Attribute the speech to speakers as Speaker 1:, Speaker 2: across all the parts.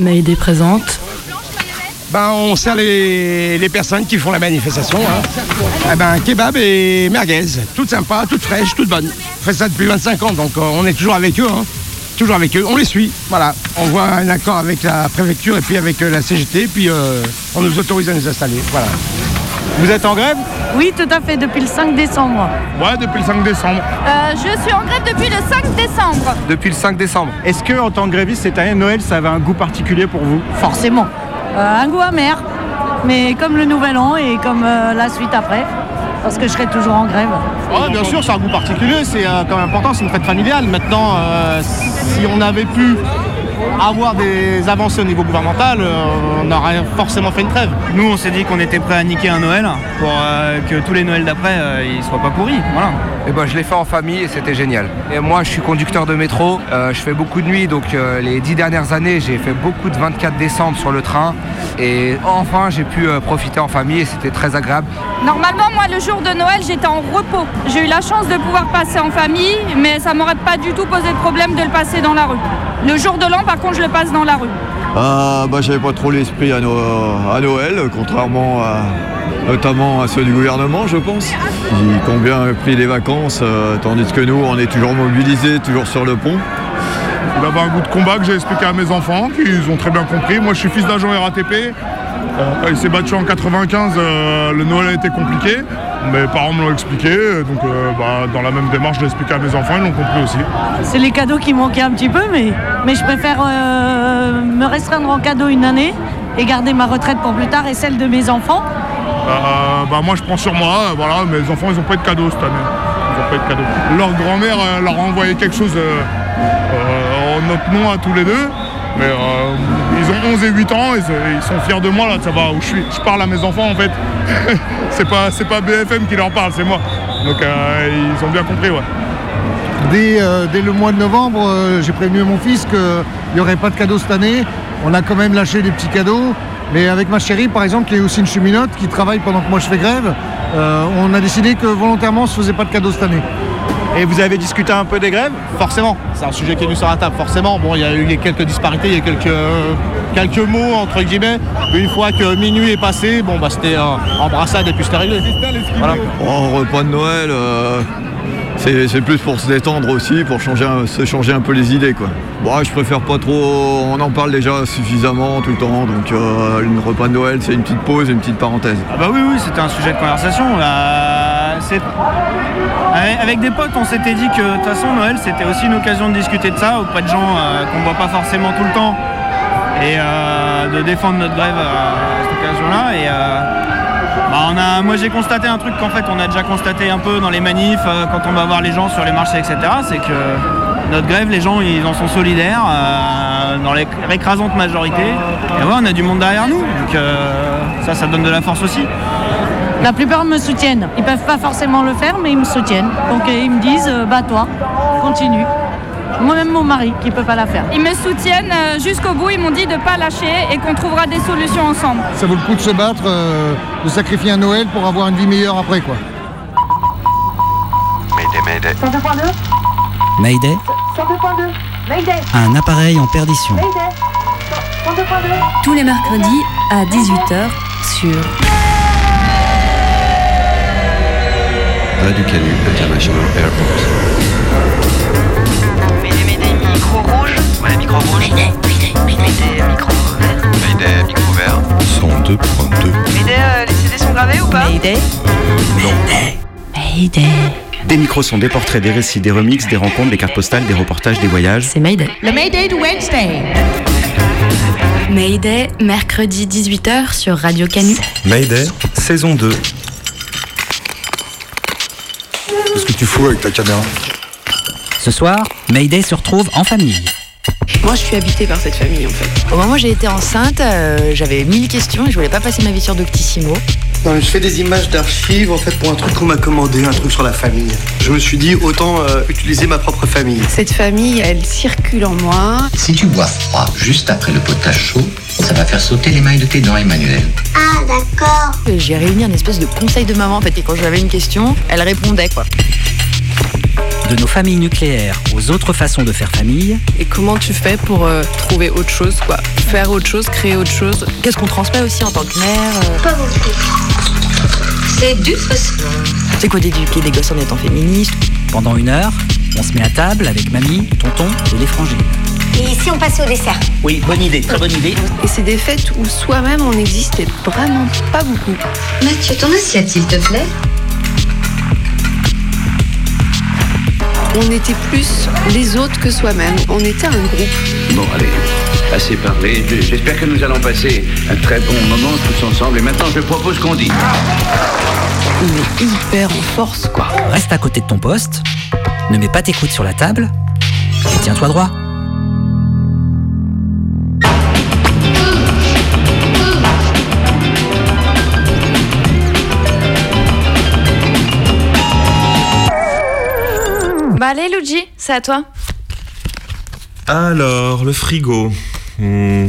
Speaker 1: Mayday présente.
Speaker 2: Ben, on sert les, les personnes qui font la manifestation. Hein. Eh ben, kebab et merguez. Toutes sympas, toutes fraîches, toutes bonnes. On fait ça depuis 25 ans, donc euh, on est toujours avec eux. hein. Toujours avec eux. On les suit. Voilà. On voit un accord avec la préfecture et puis avec euh, la CGT. Puis euh, on nous autorise à nous installer. Voilà.
Speaker 3: Vous êtes en grève?
Speaker 1: Oui, tout à fait, depuis le 5 décembre.
Speaker 3: Ouais, depuis le 5 décembre.
Speaker 4: Euh, je suis en grève depuis le 5 décembre.
Speaker 3: Depuis le 5 décembre. Est-ce que en tant que gréviste cette année, Noël, ça avait un goût particulier pour vous?
Speaker 1: Forcément. Euh, un goût amer, mais comme le nouvel an et comme euh, la suite après, parce que je serai toujours en grève.
Speaker 5: Ouais, bien sûr, c'est un goût particulier, c'est euh, quand même important, c'est une fête familiale. Maintenant, euh, si on avait pu avoir des avancées au niveau gouvernemental, euh, on aurait forcément fait une trêve.
Speaker 6: Nous, on s'est dit qu'on était prêt à niquer un Noël pour euh, que tous les Noëls d'après, euh, ils soient pas pourris.
Speaker 7: Et ben, je l'ai fait en famille et c'était génial. Et moi, je suis conducteur de métro. euh, je fais beaucoup de nuits, donc euh, les dix dernières années, j'ai fait beaucoup de 24 décembre sur le train. Et enfin, j'ai pu euh, profiter en famille et c'était très agréable.
Speaker 4: Normalement, moi, le jour de Noël, j'étais en repos. J'ai eu la chance de pouvoir passer en famille, mais ça m'aurait pas du tout posé de problème de le passer dans la rue. Le jour de l'an, par contre, je le passe dans la rue.
Speaker 8: Ah, bah, j'avais pas trop l'esprit à, No- à Noël, contrairement à, notamment à ceux du gouvernement, je pense, qui ont bien pris les vacances, euh, tandis que nous, on est toujours mobilisés, toujours sur le pont.
Speaker 3: Il avait un goût de combat que j'ai expliqué à mes enfants, qu'ils ont très bien compris. Moi, je suis fils d'agent RATP. Euh, il s'est battu en 95, euh, le Noël a été compliqué. Mes parents me l'ont expliqué, donc euh, bah, dans la même démarche, je l'ai expliqué à mes enfants, ils l'ont compris aussi.
Speaker 1: C'est les cadeaux qui manquaient un petit peu, mais, mais je préfère euh, me restreindre en cadeau une année et garder ma retraite pour plus tard et celle de mes enfants.
Speaker 3: Euh, bah, moi, je prends sur moi, voilà, mes enfants, ils n'ont pas eu de cadeau cette année. Ils n'ont pas eu de cadeau. Leur grand-mère leur a envoyé quelque chose en notre nom à tous les deux. Mais ils ont 11 et 8 ans, ils, ils sont fiers de moi là, de savoir où je suis. Je parle à mes enfants en fait. c'est pas, pas BFM qui leur parle, c'est moi. Donc euh, ils ont bien compris, ouais.
Speaker 9: Dès, euh, dès le mois de novembre, euh, j'ai prévenu mon fils qu'il n'y aurait pas de cadeaux cette année. On a quand même lâché des petits cadeaux. Mais avec ma chérie, par exemple, qui est aussi une cheminote, qui travaille pendant que moi je fais grève, on a décidé que volontairement on ne se faisait pas de cadeaux cette année.
Speaker 3: Et vous avez discuté un peu des grèves?
Speaker 5: Forcément, c'est un sujet qui est venu sur la table, forcément. Bon, il y a eu quelques disparités, il y a eu quelques, euh, quelques mots, entre guillemets. Une fois que minuit est passé, bon, bah, c'était euh, embrassade et puis c'était réglé. Voilà.
Speaker 8: En repas de Noël, euh, c'est c'est plus pour se détendre aussi, pour changer se changer un peu les idées. Quoi. Bon, je préfère pas trop, on en parle déjà suffisamment tout le temps, donc euh, une repas de Noël, c'est une petite pause, une petite parenthèse.
Speaker 6: Ah bah oui, oui, c'était un sujet de conversation. C'est- avec, des potes, on s'était dit que de toute façon, Noël, c'était aussi une occasion de discuter de ça auprès de gens euh, qu'on voit pas forcément tout le temps et euh, de défendre notre grève à cette occasion-là. Et euh, bah, moi, j'ai constaté un truc qu'en fait, on a déjà constaté un peu dans les manifs, euh, quand on va voir les gens sur les marchés, etc. C'est que notre grève, les gens, ils en sont solidaires euh, dans l'éc- l'écrasante majorité. Et ouais, on a du monde derrière nous. Donc euh, ça, ça donne de la force aussi.
Speaker 1: La plupart me soutiennent. Ils peuvent pas forcément le faire, mais ils me soutiennent. Donc euh, ils me disent, euh, bah toi, continue. Moi-même mon mari qui peut pas la faire.
Speaker 4: Ils me soutiennent euh, jusqu'au bout. Ils m'ont dit de pas lâcher et qu'on trouvera des solutions ensemble.
Speaker 9: Ça vaut le coup de se battre, euh, de sacrifier un Noël pour avoir une vie meilleure après. quoi.
Speaker 10: Mayday Un appareil en perdition.
Speaker 11: Tous les mercredis à 18h sur
Speaker 12: Radio Canu International Airport.
Speaker 13: Mayday, Mayday, micro rouge. Ouais, micro rouge. Mayday, Mayday, Mayday, micro vert.
Speaker 12: Mayday, micro vert. 102.2.
Speaker 13: Mayday, euh, les CD sont gravés ou pas
Speaker 11: Mayday.
Speaker 10: Mayday.
Speaker 11: Mayday.
Speaker 14: Des micros sont des portraits, des récits, des remixes, des rencontres, des cartes postales, des reportages, des voyages.
Speaker 11: C'est Mayday.
Speaker 15: Le Mayday de Wednesday.
Speaker 11: Mayday, mercredi 18h sur Radio Canu.
Speaker 12: Mayday, saison 2.
Speaker 8: Qu'est-ce que tu fous avec ta caméra
Speaker 10: Ce soir, Mayday se retrouve en famille.
Speaker 16: Moi, je suis habitée par cette famille, en fait.
Speaker 17: Au moment où j'ai été enceinte, euh, j'avais mille questions et je voulais pas passer ma vie sur Doctissimo.
Speaker 18: Non, mais je fais des images d'archives en fait pour un truc qu'on m'a commandé, un truc sur la famille. Je me suis dit autant euh, utiliser ma propre famille.
Speaker 16: Cette famille, elle circule en moi.
Speaker 19: Si tu bois froid juste après le potage chaud, ça va faire sauter les mailles de tes dents, Emmanuel.
Speaker 17: Ah, d'accord. J'ai réuni un espèce de conseil de maman en fait et quand j'avais une question, elle répondait quoi.
Speaker 10: De nos familles nucléaires aux autres façons de faire famille,
Speaker 16: Et comment tu fais pour euh, trouver autre chose, quoi?
Speaker 20: Faire autre chose, créer autre chose?
Speaker 17: Qu'est-ce qu'on transmet aussi en tant que mère euh,
Speaker 15: Pas beaucoup. C'est du faussement.
Speaker 17: C'est quoi d'éduquer des gosses en étant féministe
Speaker 10: Pendant une heure, on se met à table avec mamie, tonton et les frangines.
Speaker 15: Et si on passait au dessert
Speaker 10: Oui, bonne idée, très bonne idée.
Speaker 20: Et c'est des fêtes où soi-même on n'existe vraiment pas beaucoup.
Speaker 15: Mathieu, ton assiette, s'il te plaît.
Speaker 20: On était plus les autres que soi-même. On était un groupe.
Speaker 21: Bon, allez, assez parlé. Je- J'espère que nous allons passer un très bon moment tous ensemble. Et maintenant, je propose qu'on dise.
Speaker 17: On est hyper en force, quoi.
Speaker 10: Reste à côté de ton poste, ne mets pas tes coudes sur la table et tiens-toi droit.
Speaker 22: Bah allez, Luigi, c'est à toi.
Speaker 12: Alors, le frigo. Hmm.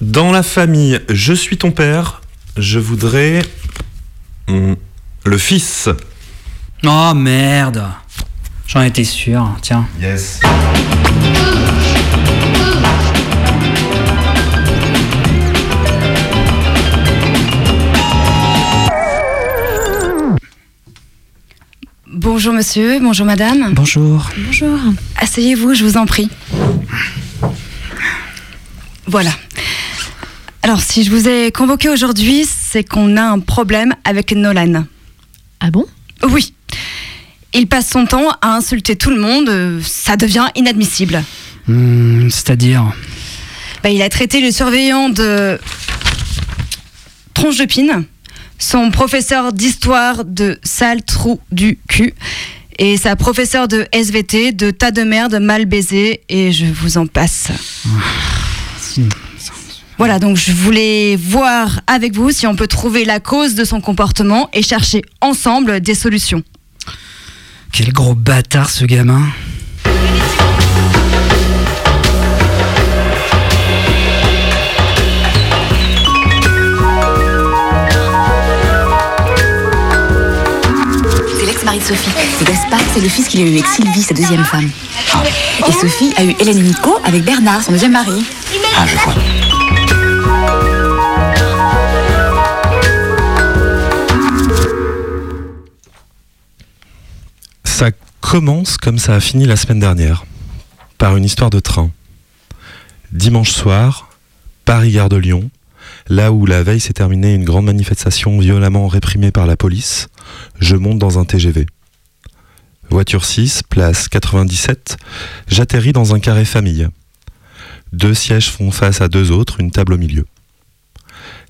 Speaker 12: Dans la famille, je suis ton père. Je voudrais. hmm, le fils.
Speaker 10: Oh merde J'en étais sûr, tiens.
Speaker 12: Yes.
Speaker 23: Bonjour monsieur, bonjour madame.
Speaker 10: Bonjour.
Speaker 23: Bonjour. Asseyez-vous, je vous en prie. Voilà. Alors, si je vous ai convoqué aujourd'hui, c'est qu'on a un problème avec Nolan.
Speaker 24: Ah bon?
Speaker 23: Oui. Il passe son temps à insulter tout le monde, ça devient inadmissible.
Speaker 10: Hmm, C'est-à-dire?
Speaker 23: Bah, il a traité le surveillant de tronche de pine, son professeur d'histoire de sale trou du cul, et sa professeure de SVT de tas de merde mal baisé, et je vous en passe. Voilà, donc je voulais voir avec vous si on peut trouver la cause de son comportement et chercher ensemble des solutions.
Speaker 10: Quel gros bâtard ce gamin.
Speaker 17: L'ex-mari de Sophie. C'est Gaspard, c'est le fils qu'il a eu avec Sylvie, sa deuxième femme. Et Sophie a eu Hélène et Nico avec Bernard, son deuxième mari.
Speaker 21: Ah, je vois.
Speaker 12: Ça commence comme ça a fini la semaine dernière, par une histoire de train. Dimanche soir, Paris-Gare de Lyon, là où la veille s'est terminée une grande manifestation violemment réprimée par la police, je monte dans un TGV. Voiture 6, place 97, j'atterris dans un carré famille. Deux sièges font face à deux autres, une table au milieu.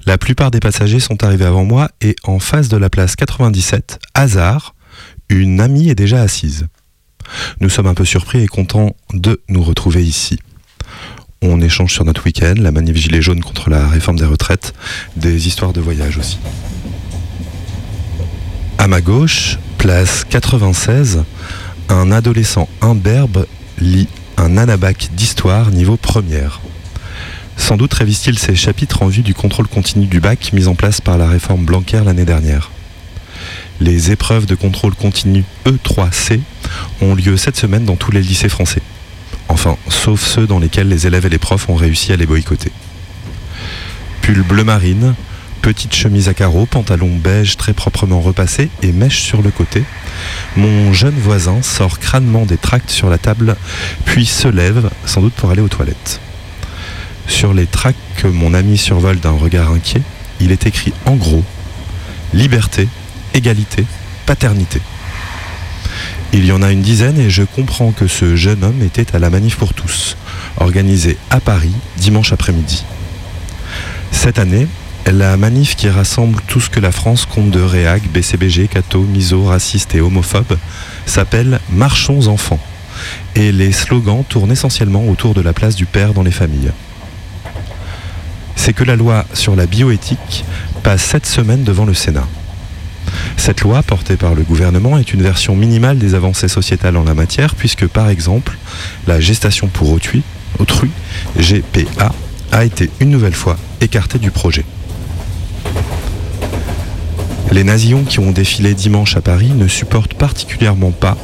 Speaker 12: La plupart des passagers sont arrivés avant moi et en face de la place 97, hasard, une amie est déjà assise. Nous sommes un peu surpris et contents de nous retrouver ici. On échange sur notre week-end, la manif gilet jaune contre la réforme des retraites, des histoires de voyage aussi. À ma gauche, place 96, un adolescent imberbe lit un anabac d'histoire niveau première. Sans doute révise-t-il ces chapitres en vue du contrôle continu du bac mis en place par la réforme Blanquer l'année dernière. Les épreuves de contrôle continu E3C ont lieu cette semaine dans tous les lycées français. Enfin, sauf ceux dans lesquels les élèves et les profs ont réussi à les boycotter. Pull bleu marine, petite chemise à carreaux, pantalon beige très proprement repassé et mèche sur le côté. Mon jeune voisin sort crânement des tracts sur la table, puis se lève, sans doute pour aller aux toilettes. Sur les tracts que mon ami survole d'un regard inquiet, il est écrit en gros Liberté, égalité, paternité. Il y en a une dizaine et je comprends que ce jeune homme était à la manif pour tous, organisée à Paris dimanche après-midi. Cette année, la manif qui rassemble tout ce que la France compte de réac, BCBG, catho, miso, raciste et homophobe s'appelle Marchons enfants. Et les slogans tournent essentiellement autour de la place du père dans les familles. C'est que la loi sur la bioéthique passe cette semaine devant le Sénat. Cette loi, portée par le gouvernement, est une version minimale des avancées sociétales en la matière, puisque par exemple, la gestation pour autrui GPA, a été une nouvelle fois écartée du projet. Les nazillons qui ont défilé dimanche à Paris ne supportent particulièrement pas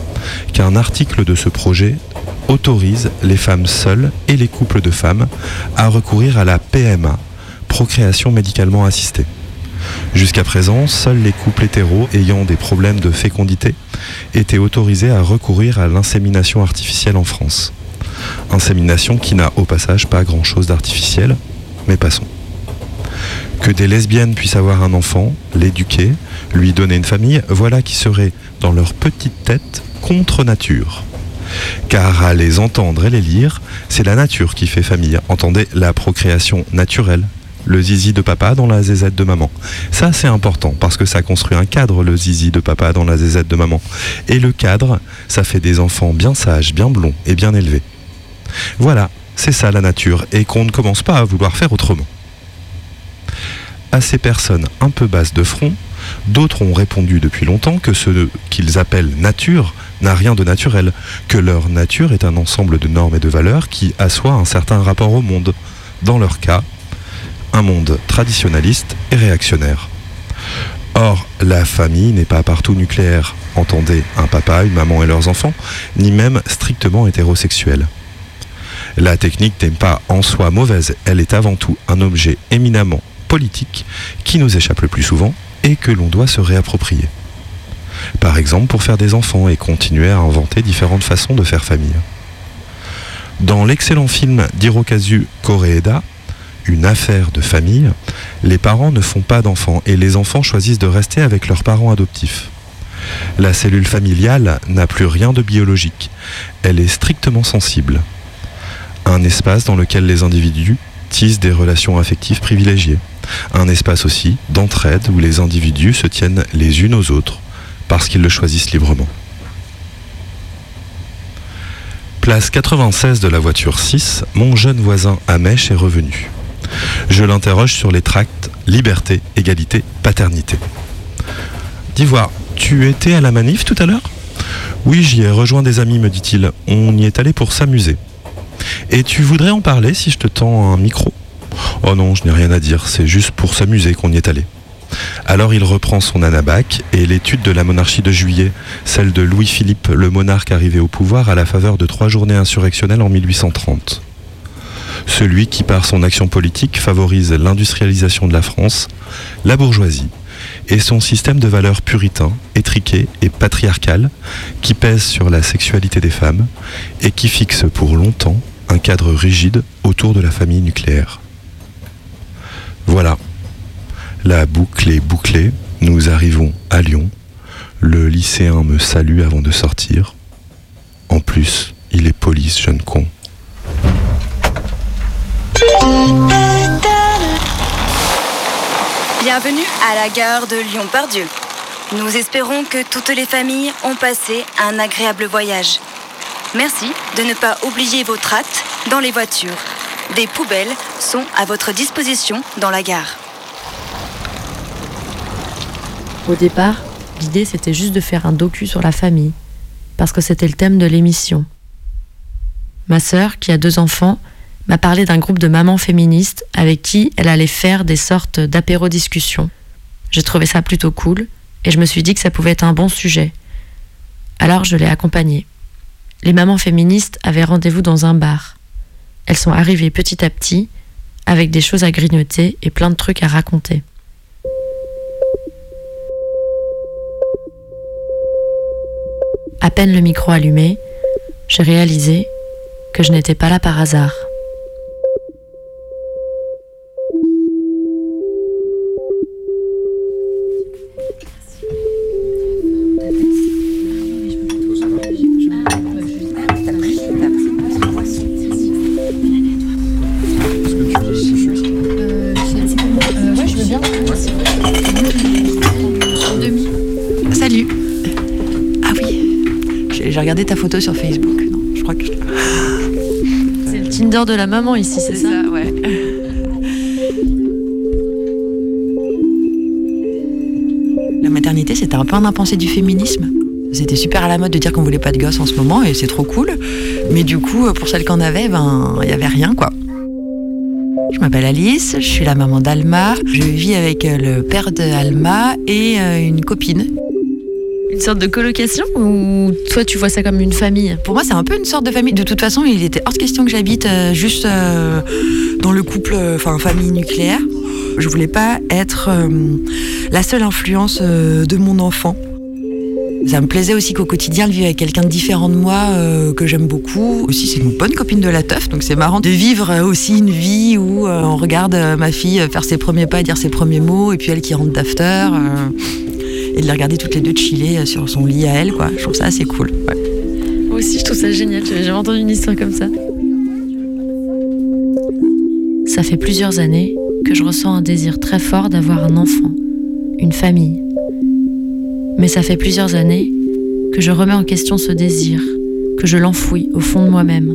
Speaker 12: qu'un article de ce projet autorise les femmes seules et les couples de femmes à recourir à la PMA, procréation médicalement assistée. Jusqu'à présent, seuls les couples hétéros ayant des problèmes de fécondité étaient autorisés à recourir à l'insémination artificielle en France. Insémination qui n'a au passage pas grand-chose d'artificiel, mais passons. Que des lesbiennes puissent avoir un enfant, l'éduquer, lui donner une famille, voilà qui serait, dans leur petite tête, contre nature. Car à les entendre et les lire, c'est la nature qui fait famille. Entendez la procréation naturelle, le zizi de papa dans la zézette de maman. Ça, c'est important parce que ça construit un cadre, le zizi de papa dans la zézette de maman. Et le cadre, ça fait des enfants bien sages, bien blonds et bien élevés. Voilà, c'est ça la nature et qu'on ne commence pas à vouloir faire autrement. À ces personnes un peu basses de front, d'autres ont répondu depuis longtemps que ce qu'ils appellent nature n'a rien de naturel, que leur nature est un ensemble de normes et de valeurs qui assoient un certain rapport au monde. Dans leur cas, un monde traditionnaliste et réactionnaire. Or, la famille n'est pas partout nucléaire, entendez un papa, une maman et leurs enfants, ni même strictement hétérosexuelle. La technique n'est pas en soi mauvaise, elle est avant tout un objet éminemment politique qui nous échappe le plus souvent et que l'on doit se réapproprier. Par exemple pour faire des enfants et continuer à inventer différentes façons de faire famille. Dans l'excellent film d'Hirokazu Koreeda, Une affaire de famille, les parents ne font pas d'enfants et les enfants choisissent de rester avec leurs parents adoptifs. La cellule familiale n'a plus rien de biologique, elle est strictement sensible. Un espace dans lequel les individus des relations affectives privilégiées. Un espace aussi d'entraide où les individus se tiennent les unes aux autres parce qu'ils le choisissent librement. Place 96 de la voiture 6, mon jeune voisin Amèche est revenu. Je l'interroge sur les tracts liberté, égalité, paternité. Dis voir, tu étais à la manif tout à l'heure? Oui, j'y ai rejoint des amis, me dit-il. On y est allé pour s'amuser. Et tu voudrais en parler si je te tends un micro? Oh non, je n'ai rien à dire, c'est juste pour s'amuser qu'on y est allé. Alors il reprend son anabac et l'étude de la monarchie de juillet, celle de Louis-Philippe, le monarque arrivé au pouvoir à la faveur de trois journées insurrectionnelles en 1830. Celui qui, par son action politique, favorise l'industrialisation de la France, la bourgeoisie et son système de valeurs puritain, étriqué et patriarcal qui pèse sur la sexualité des femmes et qui fixe pour longtemps un cadre rigide autour de la famille nucléaire. Voilà, la boucle est bouclée, nous arrivons à Lyon. Le lycéen me salue avant de sortir. En plus, il est police, jeune con.
Speaker 25: Bienvenue à la gare de Lyon-Pardieu. Nous espérons que toutes les familles ont passé un agréable voyage. Merci de ne pas oublier vos tracts dans les voitures. Des poubelles sont à votre disposition dans la gare.
Speaker 26: Au départ, l'idée c'était juste de faire un docu sur la famille, parce que c'était le thème de l'émission. Ma sœur, qui a deux enfants, m'a parlé d'un groupe de mamans féministes avec qui elle allait faire des sortes d'apéro-discussions. J'ai trouvé ça plutôt cool et je me suis dit que ça pouvait être un bon sujet. Alors je l'ai accompagnée. Les mamans féministes avaient rendez-vous dans un bar. Elles sont arrivées petit à petit, avec des choses à grignoter et plein de trucs à raconter. À peine le micro allumé, j'ai réalisé que je n'étais pas là par hasard.
Speaker 27: Sur Facebook. Non, je crois que.
Speaker 26: C'est le Tinder de la maman ici, c'est ça,
Speaker 27: ouais. La maternité, c'était un peu un impensé du féminisme. C'était super à la mode de dire qu'on voulait pas de gosses en ce moment et c'est trop cool. Mais du coup, pour celles qu'on avait, ben, il y avait rien, quoi. Je m'appelle Alice, je suis la maman d'Alma. Je vis avec euh, le père d'Alma et euh, une copine.
Speaker 26: Une sorte de colocation ou toi tu vois ça comme une famille?
Speaker 27: Pour moi, c'est un peu une sorte de famille. De toute façon, il était hors de question que j'habite euh, juste euh, dans le couple, euh, enfin famille nucléaire. Je voulais pas être la seule influence de mon enfant. Ça me plaisait aussi qu'au quotidien, le vivre avec quelqu'un de différent de moi, que j'aime beaucoup. Aussi, c'est une bonne copine de la teuf, donc c'est marrant de vivre aussi une vie où on regarde ma fille faire ses premiers pas, dire ses premiers mots, et puis elle qui rentre d'after, et de les regarder toutes les deux chiller euh, sur son lit à elle, quoi. Je trouve ça assez cool. ouais.
Speaker 26: Moi aussi, je trouve ça génial. J'avais jamais entendu une histoire comme ça. Ça fait plusieurs années que je ressens un désir très fort d'avoir un enfant, une famille. Mais ça fait plusieurs années que je remets en question ce désir, que je l'enfouis au fond de moi-même.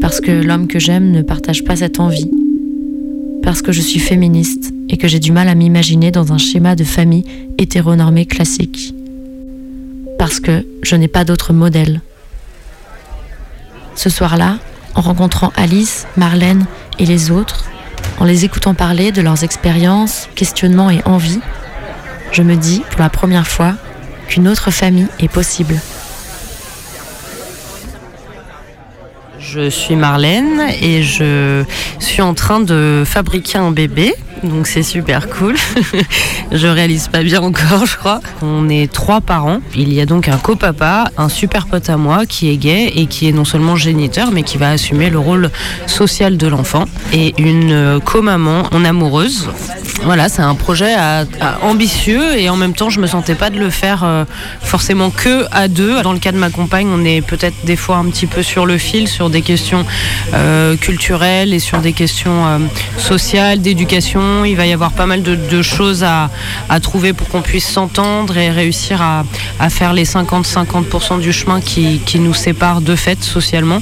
Speaker 26: Parce que l'homme que j'aime ne partage pas cette envie. Parce que je suis féministe et que j'ai du mal à m'imaginer dans un schéma de famille hétéronormé classique. Parce que je n'ai pas d'autre modèle. Ce soir-là, en rencontrant Alice, Marlène et les autres, en les écoutant parler de leurs expériences, questionnements et envies, je me dis pour la première fois qu'une autre famille est possible.
Speaker 28: Je suis Marlène et je suis en train de fabriquer un bébé. Donc c'est super cool. je réalise pas bien encore, je crois. On est trois parents. Il y a donc un copapa, un super pote à moi qui est gay et qui est non seulement géniteur mais qui va assumer le rôle social de l'enfant et une euh, co-maman en amoureuse. Voilà, c'est un projet ambitieux et en même temps je me sentais pas de le faire euh, forcément que à deux. Dans le cas de ma compagne, on est peut-être des fois un petit peu sur le fil sur des questions euh, culturelles et sur des questions sociales, d'éducation. Il va y avoir pas mal de, choses à, trouver pour qu'on puisse s'entendre et réussir à, faire les 50-50% du chemin qui, nous sépare de fait socialement.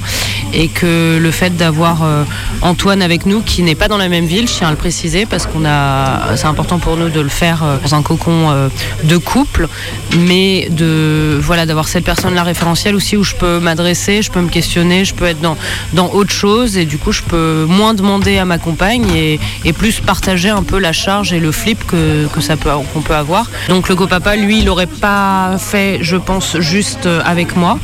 Speaker 28: Et que le fait d'avoir euh, Antoine avec nous, qui n'est pas dans la même ville, je tiens à le préciser, parce qu'on a, c'est important pour nous de le faire euh, dans un cocon euh, de couple, mais de voilà d'avoir cette personne-là référentielle aussi où je peux m'adresser, je peux me questionner, je peux être dans, autre chose et du coup je peux moins demander à ma compagne et plus partager un peu la charge et le flip que, que ça peut qu'on peut avoir. Donc le copapa, lui, il l'aurait pas fait, je pense, juste euh, avec moi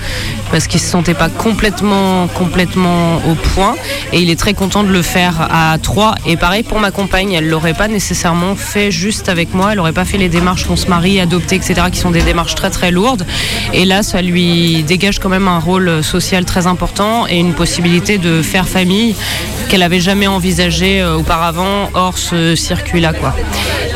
Speaker 28: parce qu'il se sentait pas complètement complètement au point et il est très content de le faire à trois et pareil pour ma compagne, elle l'aurait pas nécessairement fait juste avec moi, elle aurait pas fait les démarches qu'on se marie, adopter, etc. qui sont des démarches très très lourdes et là ça lui dégage quand même un rôle social très important et une possibilité de faire famille qu'elle avait jamais envisagé euh, auparavant hors ce circuit-là quoi.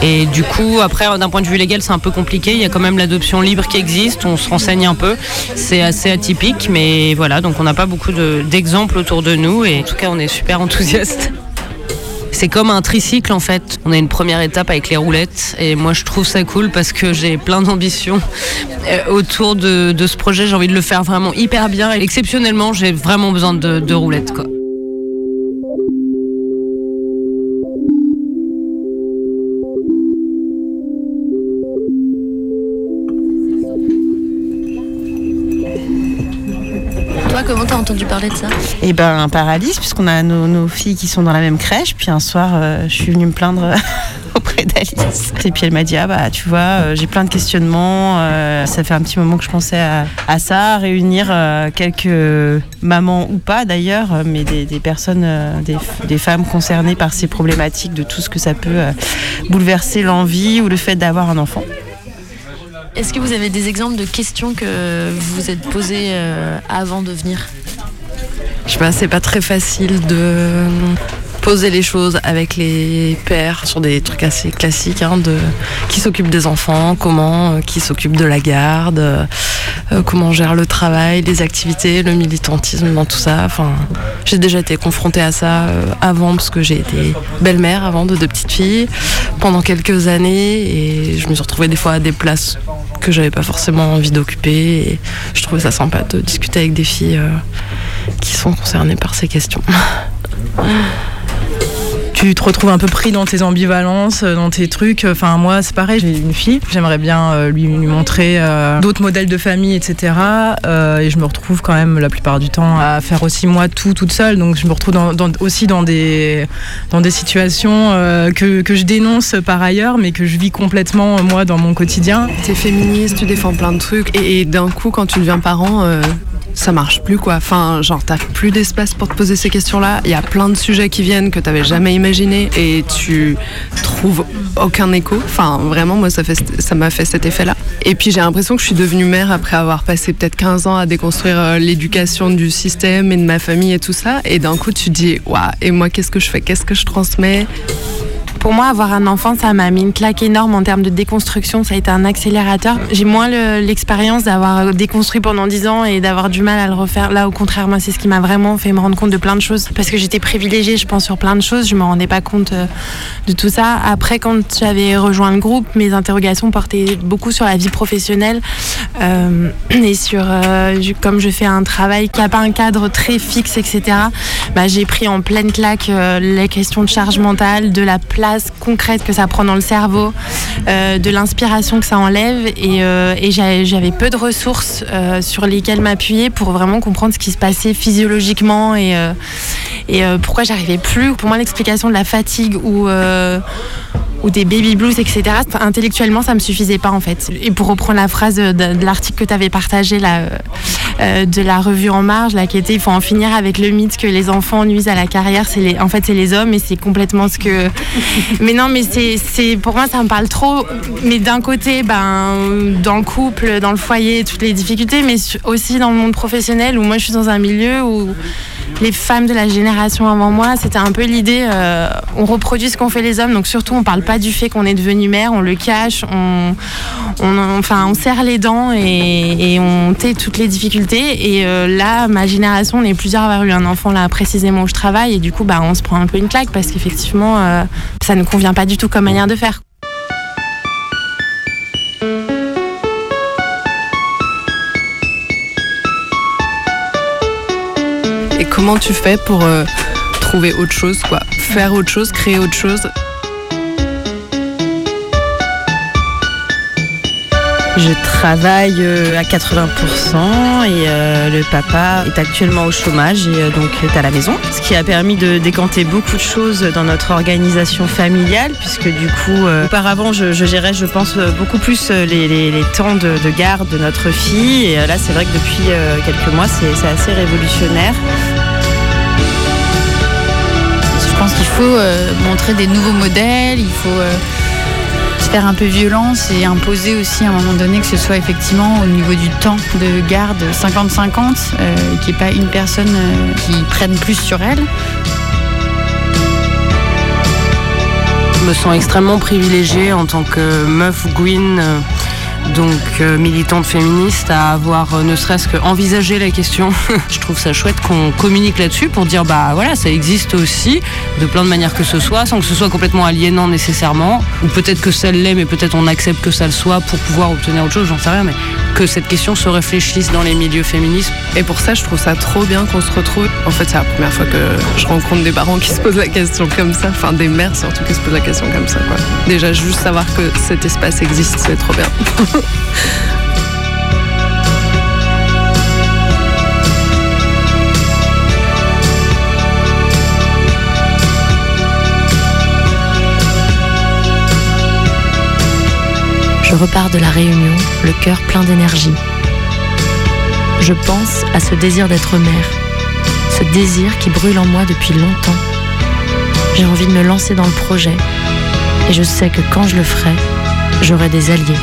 Speaker 28: Et du coup après d'un point de vue légal c'est un peu compliqué, il y a quand même l'adoption libre qui existe, on se renseigne un peu, c'est assez atypique mais voilà donc on n'a pas beaucoup de- d'exemples autour de nous et en tout cas on est super enthousiastes. C'est comme un tricycle en fait. On a une première étape avec les roulettes et moi je trouve ça cool parce que j'ai plein d'ambitions euh, autour de, de ce projet. J'ai envie de le faire vraiment hyper bien et exceptionnellement j'ai vraiment besoin de, de roulettes quoi.
Speaker 26: Entendu parler de ça
Speaker 28: Et ben par Alice, puisqu'on a nos, nos filles qui sont dans la même crèche. Puis un soir, euh, je suis venue me plaindre auprès d'Alice. Et puis elle m'a dit ah bah tu vois, euh, j'ai plein de questionnements. euh, ça fait un petit moment que je pensais à, à ça, réunir euh, quelques mamans ou pas d'ailleurs, euh, mais des, des personnes, euh, des, des femmes concernées par ces problématiques, de tout ce que ça peut euh, bouleverser l'envie ou le fait d'avoir un enfant.
Speaker 26: Est-ce que vous avez des exemples de questions que vous vous êtes posées euh, avant de venir?
Speaker 29: Je sais pas, c'est pas très facile de poser les choses avec les pères sur des trucs assez classiques, hein, de qui s'occupe des enfants, comment, euh, qui s'occupe de la garde, euh, euh, comment gère le travail, les activités, le militantisme dans tout ça. Enfin, j'ai déjà été confrontée à ça avant parce que j'ai été belle-mère avant de deux petites filles pendant quelques années et je me suis retrouvée des fois à des places que j'avais pas forcément envie d'occuper je trouvais ça sympa de discuter avec des filles qui sont concernées par ces questions.
Speaker 30: tu te retrouves un peu pris dans tes ambivalences, euh, dans tes trucs. Enfin, moi, c'est pareil, j'ai une fille. J'aimerais bien euh, lui, montrer euh, d'autres modèles de famille, etc. Et je me retrouve quand même la plupart du temps à faire aussi moi tout toute seule. Donc, je me retrouve aussi dans des, dans des situations que, que je dénonce par ailleurs, mais que je vis complètement, moi, dans mon quotidien.
Speaker 20: T'es féministe, tu défends plein de trucs, et, et d'un coup, quand tu deviens parent, ça marche plus quoi. Enfin, genre, t'as plus d'espace pour te poser ces questions-là. Il y a plein de sujets qui viennent que t'avais jamais imaginé, et tu trouves aucun écho. Enfin, vraiment, moi, ça ça m'a fait cet effet-là. Et puis, j'ai l'impression que je suis devenue mère après avoir passé peut-être 15 ans à déconstruire euh, l'éducation du système et de ma famille et tout ça. Et d'un coup, tu te dis, waouh, et moi, qu'est-ce que je fais? Qu'est-ce que je transmets?
Speaker 31: Pour moi, avoir un enfant, ça m'a mis une claque énorme en termes de déconstruction. Ça a été un accélérateur. J'ai moins le- l'expérience d'avoir déconstruit pendant 10 ans et d'avoir du mal à le refaire. Là, au contraire, moi, c'est ce qui m'a vraiment fait me rendre compte de plein de choses. Parce que j'étais privilégiée, je pense, sur plein de choses. Je me rendais pas compte euh, de tout ça. Après, quand j'avais rejoint le groupe, mes interrogations portaient beaucoup sur la vie professionnelle euh, et sur, euh, comme je fais un travail qui n'a pas un cadre très fixe, etc. Bah, j'ai pris en pleine claque euh, les questions de charge mentale, de la place concrète que ça prend dans le cerveau, de l'inspiration que ça enlève, et, j'avais peu de ressources sur lesquelles m'appuyer pour vraiment comprendre ce qui se passait physiologiquement et, pourquoi j'arrivais plus. Pour moi, l'explication de la fatigue ou ou des baby blues, etc. Enfin, Intellectuellement, ça me suffisait pas en fait. Et pour reprendre la phrase de, de l'article que tu avais partagé là, euh, euh, de la revue En Marge, là, qui était il faut en finir avec le mythe que les enfants nuisent à la carrière. C'est les, en fait, c'est les hommes et c'est complètement ce que. Mais non, mais c'est, c'est pour moi, ça me parle trop. Mais d'un côté, ben, dans le couple, dans le foyer, toutes les difficultés, mais aussi dans le monde professionnel où moi, je suis dans un milieu où les femmes de la génération avant moi, c'était un peu l'idée, euh, on reproduit ce qu'ont fait les hommes, donc surtout on parle pas du fait qu'on est devenu mère, on le cache, on, enfin on serre les dents et, et on tait toutes les difficultés. Et euh, là, ma génération, on est plusieurs à avoir eu un enfant là précisément où je travaille, et du coup, bah, on se prend un peu une claque parce qu'effectivement, euh, ça ne convient pas du tout comme manière de faire.
Speaker 20: Et comment tu fais pour euh, trouver autre chose, quoi? Faire autre chose, créer autre chose?
Speaker 31: Je travaille euh, à 80% et euh, le papa est actuellement au chômage et euh, donc est à la maison. Ce qui a permis de décanter beaucoup de choses dans notre organisation familiale puisque du coup, auparavant, je, gérais, je pense, beaucoup plus les, temps de, de garde de notre fille. Et là, c'est vrai que depuis quelques mois, c'est assez révolutionnaire.
Speaker 32: Je pense qu'il faut montrer des nouveaux modèles, il faut se faire un peu violence et imposer aussi à un moment donné que ce soit effectivement au niveau du temps de garde 50-50, euh, qu'il n'y ait pas une personne euh, qui prenne plus sur elle.
Speaker 31: Je me sens extrêmement privilégiée en tant que meuf Gwyn, donc euh, militante féministe, à avoir euh, ne serait-ce qu'envisagé la question. Je trouve ça chouette qu'on communique là-dessus pour dire bah voilà, ça existe aussi de plein de manières que ce soit, sans que ce soit complètement aliénant nécessairement, ou peut-être que ça l'est, mais peut-être on accepte que ça le soit pour pouvoir obtenir autre chose, j'en sais rien, mais que cette question se réfléchisse dans les milieux féministes.
Speaker 20: Et pour ça, je trouve ça trop bien qu'on se retrouve. En fait, c'est la première fois que je rencontre des parents qui se posent la question comme ça, enfin des mères surtout qui se posent la question comme ça. Quoi. Déjà, juste savoir que cet espace existe, c'est trop bien.
Speaker 26: Je repars de la réunion, le cœur plein d'énergie. Je pense à ce désir d'être mère, ce désir qui brûle en moi depuis longtemps. J'ai envie de me lancer dans le projet et je sais que quand je le ferai, j'aurai des alliés.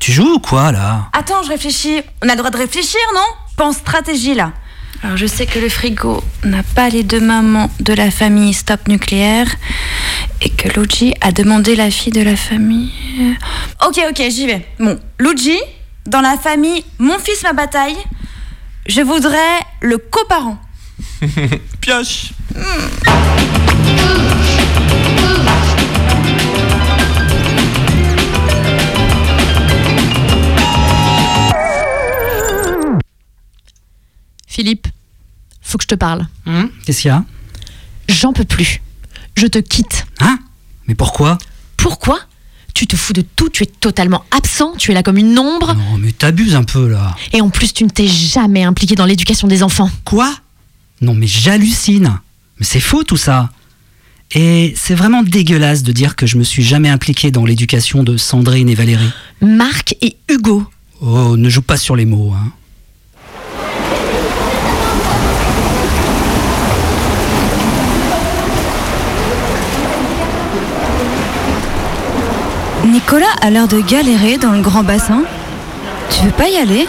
Speaker 10: Tu joues ou quoi là
Speaker 23: Attends, je réfléchis. On a le droit de réfléchir, non Pense stratégie là. Alors je sais que le frigo n'a pas les deux mamans de la famille Stop Nucléaire et que Luigi a demandé la fille de la famille. Ok, ok, j'y vais. Bon, Luigi, dans la famille Mon fils, ma bataille, je voudrais le coparent.
Speaker 33: Pioche
Speaker 22: Philippe, faut que je te parle.
Speaker 10: Hum, Qu'est-ce qu'il y a?
Speaker 22: J'en peux plus. Je te quitte.
Speaker 10: Hein? Mais pourquoi?
Speaker 22: Pourquoi? Tu te fous de tout, tu es totalement absent, tu es là comme une ombre.
Speaker 10: Non, mais t'abuses un peu là.
Speaker 22: Et en plus, tu ne t'es jamais impliqué dans l'éducation des enfants.
Speaker 10: Quoi? Non, mais j'hallucine. Mais c'est faux tout ça. Et c'est vraiment dégueulasse de dire que je me suis jamais impliqué dans l'éducation de Sandrine et Valérie.
Speaker 22: Marc et Hugo.
Speaker 10: Oh, ne joue pas sur les mots, hein.
Speaker 23: Nicolas a l'air de galérer dans le grand bassin. Tu veux pas y aller?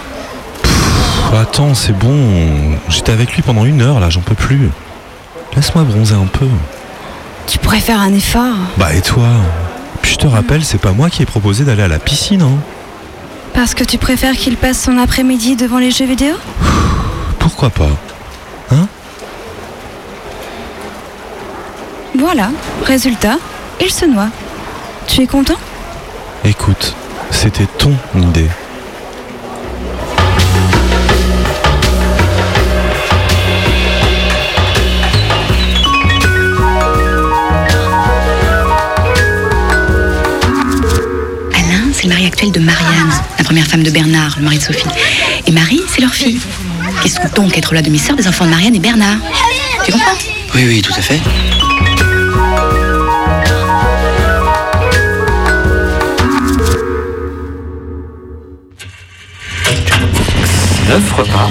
Speaker 12: Attends, c'est bon. J'étais avec lui pendant une heure là, j'en peux plus. Laisse-moi bronzer un peu.
Speaker 23: Tu pourrais faire un effort.
Speaker 12: Bah et toi? Puis je te rappelle, c'est pas moi qui ai proposé d'aller à la piscine, hein.
Speaker 23: Parce que tu préfères qu'il passe son après-midi devant les jeux vidéo?
Speaker 12: Pourquoi pas? Hein?
Speaker 23: Voilà, résultat, il se noie. Tu es content?
Speaker 12: Écoute, c'était ton idée.
Speaker 34: Alain, c'est le mari actuel de Marianne, la première femme de Bernard, le mari de Sophie. Et Marie, c'est leur fille. Qu'est-ce que donc être la demi-sœur des enfants de Marianne et Bernard? Tu comprends?
Speaker 10: Oui, oui, tout à fait. Neuf repas.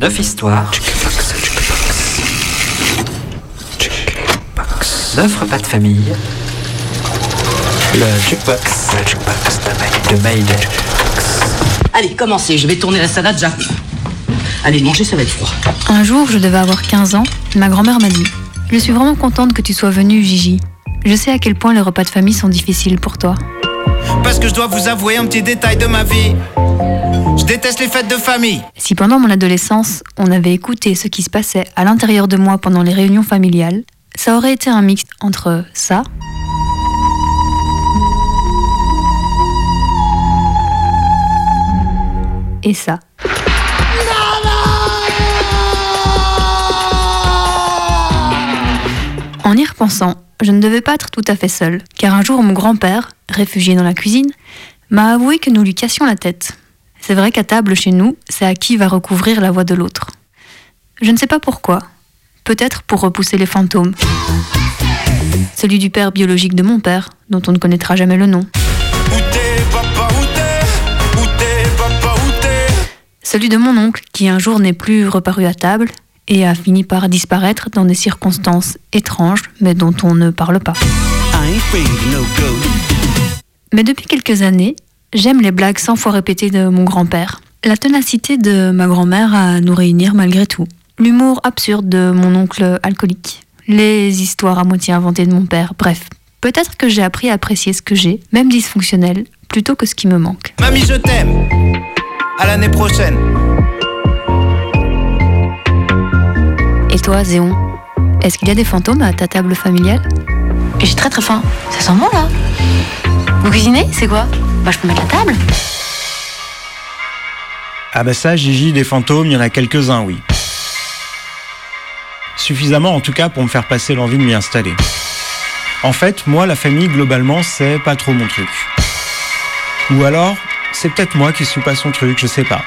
Speaker 10: Neuf histoires. Neuf repas de famille. Le jukebox. Le jukebox de Maïd.
Speaker 19: Allez, commencez, je vais tourner la salade, j'arrive. Allez, manger, ça va être froid.
Speaker 35: Un jour, je devais avoir 15 ans, ma grand-mère m'a dit Je suis vraiment contente que tu sois venue, Gigi. Je sais à quel point les repas de famille sont difficiles pour toi.
Speaker 33: Parce que je dois vous avouer un petit détail de ma vie. Je déteste les fêtes de famille.
Speaker 35: Si pendant mon adolescence, on avait écouté ce qui se passait à l'intérieur de moi pendant les réunions familiales, ça aurait été un mix entre ça et ça. En y repensant, je ne devais pas être tout à fait seule, car un jour mon grand-père, réfugié dans la cuisine, m'a avoué que nous lui cassions la tête. C'est vrai qu'à table chez nous, c'est à qui va recouvrir la voix de l'autre. Je ne sais pas pourquoi. Peut-être pour repousser les fantômes. Celui du père biologique de mon père, dont on ne connaîtra jamais le nom. Celui de mon oncle, qui un jour n'est plus reparu à table et a fini par disparaître dans des circonstances étranges, mais dont on ne parle pas. Mais depuis quelques années, j'aime les blagues sans fois répétées de mon grand-père. La ténacité de ma grand-mère à nous réunir malgré tout. L'humour absurde de mon oncle alcoolique. Les histoires à moitié inventées de mon père. Bref, peut-être que j'ai appris à apprécier ce que j'ai, même dysfonctionnel, plutôt que ce qui me manque.
Speaker 33: Mamie, je t'aime. À l'année prochaine.
Speaker 35: Et toi, Zéon Est-ce qu'il y a des fantômes à ta table familiale?
Speaker 36: J'ai très très faim. Ça sent bon là? Vous cuisinez C'est quoi Bah je peux mettre la table
Speaker 14: Ah bah ça, Gigi, des fantômes, il y en a quelques-uns, oui. Suffisamment en tout cas pour me faire passer l'envie de m'y installer. En fait, moi, la famille, globalement, c'est pas trop mon truc. Ou alors, c'est peut-être moi qui suis pas son truc, je sais pas.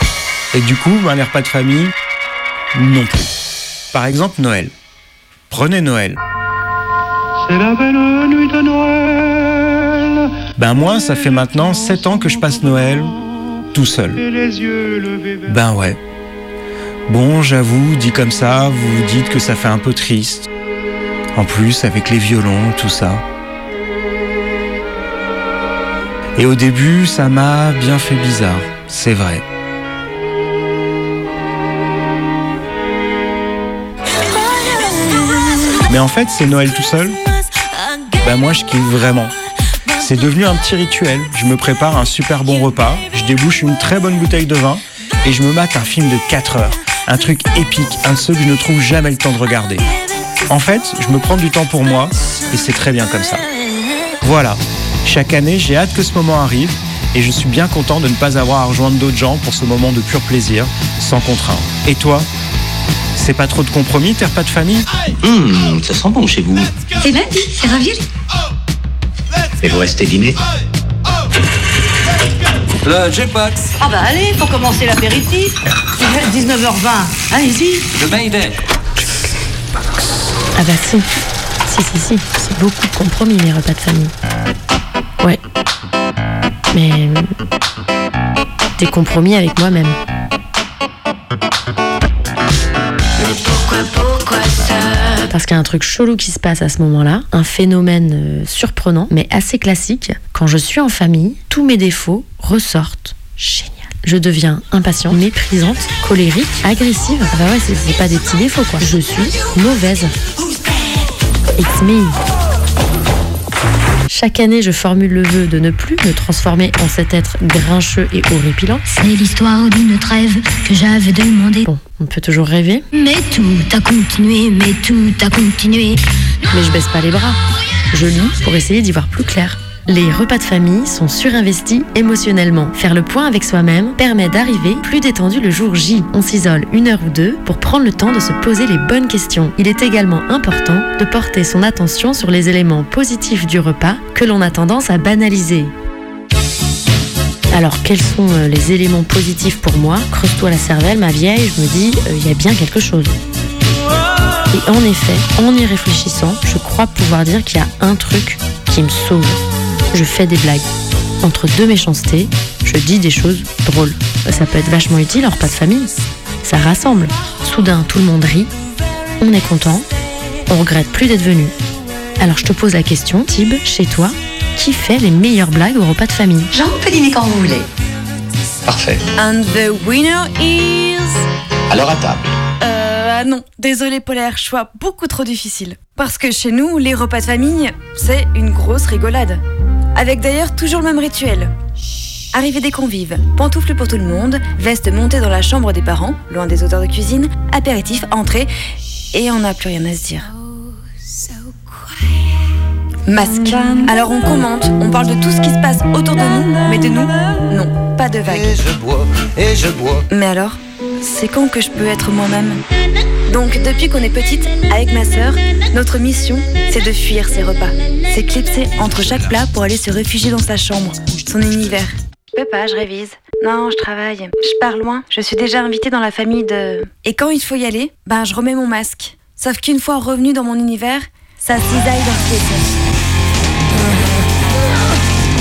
Speaker 14: Et du coup, ben, les repas de famille, non plus. Par exemple, Noël. Prenez Noël.
Speaker 37: C'est la belle nuit de Noël.
Speaker 14: Ben moi, ça fait maintenant 7 ans que je passe Noël tout seul. Ben ouais. Bon, j'avoue, dit comme ça, vous vous dites que ça fait un peu triste. En plus, avec les violons, tout ça. Et au début, ça m'a bien fait bizarre, c'est vrai. Mais en fait, c'est Noël tout seul. Bah moi, je kiffe vraiment. C'est devenu un petit rituel. Je me prépare un super bon repas, je débouche une très bonne bouteille de vin et je me mate un film de 4 heures. Un truc épique, un de ceux que je ne trouve jamais le temps de regarder. En fait, je me prends du temps pour moi et c'est très bien comme ça. Voilà. Chaque année, j'ai hâte que ce moment arrive et je suis bien content de ne pas avoir à rejoindre d'autres gens pour ce moment de pur plaisir, sans contrainte. Et toi? C'est pas trop de compromis, tes repas de famille?
Speaker 19: Hum, ça sent bon chez vous.
Speaker 15: C'est lundi, c'est ravioli.
Speaker 19: Et vous restez dîner
Speaker 38: Le jackpot.
Speaker 32: Ah bah allez, faut commencer l'apéritif. Il est 19h20. Allez-y.
Speaker 38: Le Mayday.
Speaker 26: Ah bah si. Si, si, si. C'est beaucoup de compromis, les repas de famille. Ouais. Mais... euh, Des compromis avec moi-même. Parce qu'il y a un truc chelou qui se passe à ce moment-là, un phénomène euh, surprenant, mais assez classique. Quand je suis en famille, tous mes défauts ressortent. Génial. Je deviens impatiente, méprisante, colérique, agressive. Ah bah ouais, c'est c'est pas des petits défauts quoi. Je suis mauvaise. It's me. Chaque année, je formule le vœu de ne plus me transformer en cet être grincheux et horripilant.
Speaker 39: C'est l'histoire d'une trêve que j'avais demandé.
Speaker 26: Bon, on peut toujours rêver,
Speaker 39: Mais tout a continué, mais tout a continué.
Speaker 26: mais je baisse pas les bras. Je lis pour essayer d'y voir plus clair. Les repas de famille sont surinvestis émotionnellement. Faire le point avec soi-même permet d'arriver plus détendu le jour J. On s'isole une heure ou deux pour prendre le temps de se poser les bonnes questions. Il est également important de porter son attention sur les éléments positifs du repas que l'on a tendance à banaliser. Alors, quels sont euh, les éléments positifs pour moi? Creuse-toi la cervelle, ma vieille, je me dis, euh, il y a bien quelque chose. Et en effet, en y réfléchissant, je crois pouvoir dire qu'il y a un truc qui me sauve. Je fais des blagues. Entre deux méchancetés, je dis des choses drôles. Ça peut être vachement utile en repas de famille. Ça rassemble. Soudain, tout le monde rit. On est content. On regrette plus d'être venu. Alors je te pose la question, Tib, chez toi, qui fait les meilleures blagues au repas de famille?
Speaker 32: Jean, on peut dîner quand vous voulez.
Speaker 19: Parfait.
Speaker 23: And the winner is.
Speaker 19: Alors à table.
Speaker 23: Euh, ah non, désolé Polaire, choix beaucoup trop difficile. Parce que chez nous, les repas de famille, c'est une grosse rigolade. Avec d'ailleurs toujours le même rituel. Arrivée des convives, pantoufles pour tout le monde, veste montée dans la chambre des parents, loin des odeurs de cuisine, apéritif, entrée, et on n'a plus rien à se dire. Masque. Alors on commente, on parle de tout ce qui se passe autour de nous, mais de nous, non, pas de vagues.
Speaker 38: Et je bois, et je bois.
Speaker 23: Mais alors, c'est quand que je peux être moi-même Donc depuis qu'on est petite, avec ma sœur, notre mission, c'est de fuir ces repas. S'éclipser entre chaque plat pour aller se réfugier dans sa chambre, son univers. Je peux pas, je révise. Non, je travaille. Je pars loin. Je suis déjà invitée dans la famille de... Et quand il faut y aller, ben je remets mon masque. Sauf qu'une fois revenu dans mon univers, ça cisaille dans tous les sens.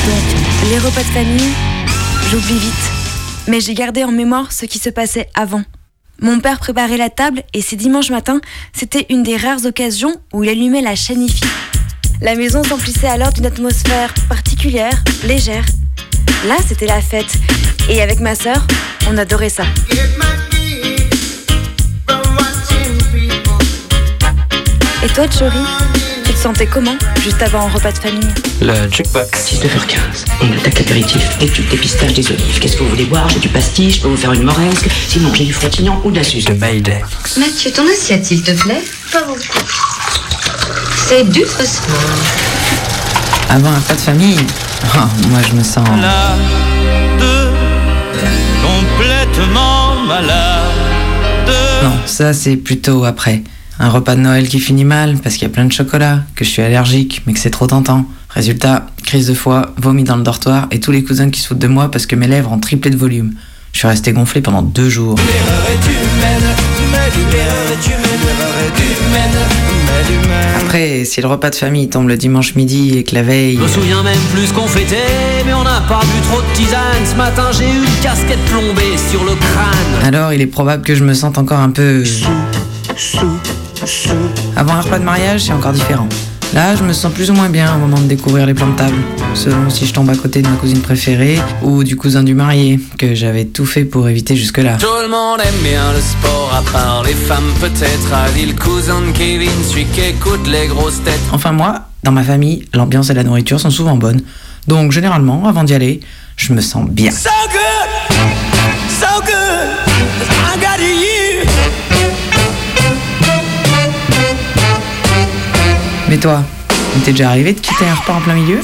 Speaker 23: Donc, les repas de famille, j'oublie vite. Mais j'ai gardé en mémoire ce qui se passait avant. Mon père préparait la table et ces dimanches matins, c'était une des rares occasions où il allumait la chaîne. La maison s'emplissait alors d'une atmosphère particulière, légère. Là, c'était la fête. Et avec ma sœur, on adorait ça. Et toi, Chori, sentais comment juste avant un repas de famille
Speaker 19: Le jackpot. 19h15. On attaque l'apéritif. Étude des pistaches des olives. Qu'est-ce que vous voulez boire? J'ai du pastis, je peux vous faire une moresque. Sinon, j'ai du frontignan ou de la suze.
Speaker 38: Le Mayday.
Speaker 15: Mathieu, ton assiette, s'il te plaît? Pas beaucoup. C'est du fausse
Speaker 27: Avant un pas de famille, oh, moi je me sens.
Speaker 38: Complètement malade.
Speaker 27: Non, ça c'est plutôt après. Un repas de Noël qui finit mal parce qu'il y a plein de chocolat, que je suis allergique, mais que c'est trop tentant. Résultat, crise de foie, vomi dans le dortoir et tous les cousins qui se foutent de moi parce que mes lèvres ont triplé de volume. Je suis resté gonflé pendant deux jours. Après, si le repas de famille tombe le dimanche midi et que la veille.
Speaker 38: Je me souviens même plus qu'on fêtait, mais on n'a pas bu trop de tisane. Ce matin, j'ai eu une casquette plombée sur le crâne.
Speaker 27: Alors, il est probable que je me sente encore un peu. Avant un repas de mariage, c'est encore différent.
Speaker 40: Là, je me sens plus ou moins bien au moment de découvrir les plans de table, selon si je tombe à côté de ma cousine préférée ou du cousin du marié, que j'avais tout fait pour éviter jusque-là.
Speaker 38: Tout le monde aime bien le sport, à part les femmes peut-être. Dit le cousin de Kevin, celui qui écoute les grosses têtes.
Speaker 40: Enfin moi, dans ma famille, l'ambiance et la nourriture sont souvent bonnes. Donc généralement, avant d'y aller, je me sens bien.
Speaker 38: So good,
Speaker 40: Mais toi, il t'est déjà arrivé de quitter un repas en plein milieu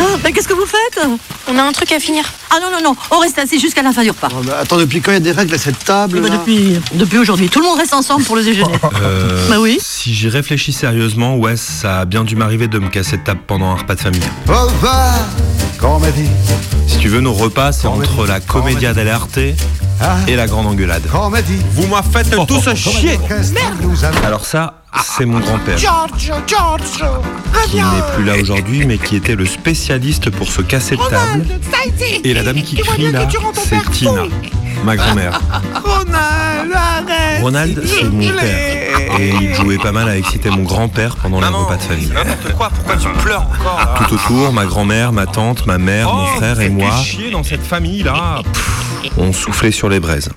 Speaker 41: Ah, qu'est-ce que vous faites On a un truc à finir. Ah non, non, non, on reste assis jusqu'à la fin du repas.
Speaker 42: Attends, depuis quand il y a des règles à cette table
Speaker 41: Eh ben,
Speaker 42: là
Speaker 41: depuis depuis aujourd'hui, tout le monde reste ensemble pour le déjeuner.
Speaker 12: Euh,
Speaker 41: Bah oui.
Speaker 12: Si j'y réfléchis sérieusement, ouais, ça a bien dû m'arriver de me casser de table pendant un repas de famille.
Speaker 42: Au revoir.
Speaker 12: Si tu veux, nos repas, c'est entre la commedia dell'arte et la grande engueulade. Vous m'en faites tous chier. Alors ça, c'est mon grand-père,
Speaker 43: Giorgio, Giorgio,
Speaker 12: qui n'est plus là aujourd'hui, mais qui était le spécialiste pour se casser de table. Et la dame qui crie là, c'est Tina, ma grand-mère.
Speaker 43: Ronald, arrête
Speaker 12: Ronald, c'est mon père. Et il jouait pas mal à exciter mon grand-père pendant les repas de famille.
Speaker 44: N'importe quoi, pourquoi tu pleures encore
Speaker 12: Tout autour, ma grand-mère, ma tante, ma mère, mon frère et moi,
Speaker 44: chier dans cette famille là.
Speaker 12: on soufflait sur les braises.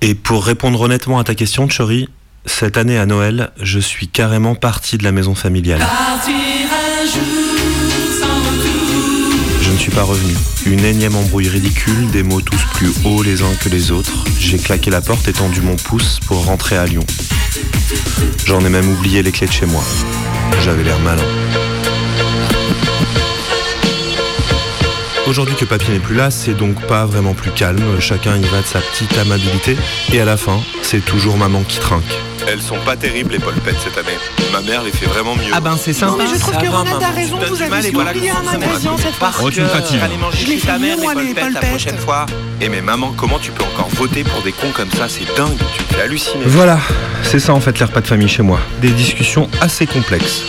Speaker 12: Et pour répondre honnêtement à ta question, Chori, cette année à Noël, je suis carrément parti de la maison familiale. Ne suis pas revenu. Une énième embrouille ridicule, des mots tous plus hauts les uns que les autres. J'ai claqué la porte et tendu mon pouce pour rentrer à Lyon. J'en ai même oublié les clés de chez moi. J'avais l'air malin. Aujourd'hui que Papy n'est plus là, c'est donc pas vraiment plus calme. Chacun y va de sa petite amabilité. Et à la fin, c'est toujours maman qui trinque. Elles sont pas terribles les polpettes cette année. Ma mère les fait vraiment mieux.
Speaker 44: Ah ben c'est sympa.
Speaker 43: Non, mais je trouve
Speaker 44: ça
Speaker 43: que
Speaker 44: maman.
Speaker 43: a raison, vous avez
Speaker 44: voilà
Speaker 43: oublié un ingrédient cette fois. Oh, tu me fatigues.
Speaker 44: Allez manger chez ta mère
Speaker 43: moi,
Speaker 44: les polpettes la prochaine fois.
Speaker 12: Et mais maman, comment tu peux encore voter pour des cons comme ça? C'est dingue, tu me fais halluciner.
Speaker 44: Voilà.
Speaker 12: C'est ça en fait les repas de famille chez moi. Des discussions assez complexes.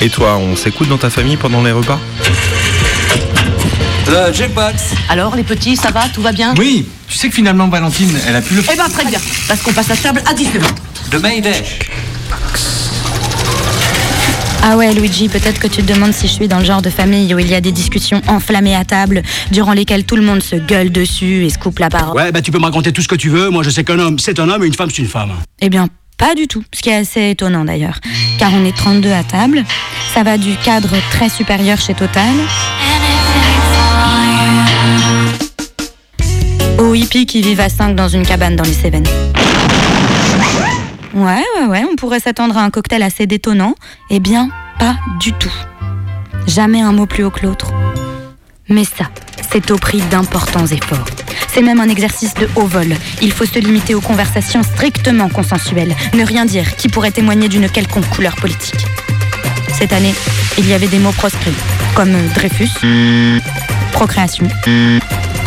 Speaker 12: Et toi, on s'écoute dans ta famille pendant les repas?
Speaker 38: Le jukebox.
Speaker 41: Alors, les petits, ça va? Tout va bien?
Speaker 45: Oui, tu sais que finalement Valentine, elle a pu le
Speaker 41: Eh ben, très bien, parce qu'on passe à table à 19h.
Speaker 38: De Mayday.
Speaker 11: Ah ouais, Luigi, peut-être que tu te demandes si je suis dans le genre de famille où il y a des discussions enflammées à table, durant lesquelles tout le monde se gueule dessus et se coupe la parole.
Speaker 45: Ouais, bah tu peux me raconter tout ce que tu veux. Moi, je sais qu'un homme, c'est un homme et une femme, c'est une femme.
Speaker 11: Eh bien, pas du tout. Ce qui est assez étonnant d'ailleurs. Car on est 32 à table. Ça va du cadre très supérieur chez Total aux hippies qui vivent à 5 dans une cabane dans les Cévennes. Ouais, ouais, ouais, on pourrait s'attendre à un cocktail assez détonnant. Eh bien, pas du tout. Jamais un mot plus haut que l'autre. Mais ça, c'est au prix d'importants efforts. C'est même un exercice de haut vol. Il faut se limiter aux conversations strictement consensuelles, ne rien dire qui pourrait témoigner d'une quelconque couleur politique. Cette année, il y avait des mots proscrits, comme Dreyfus, procréation,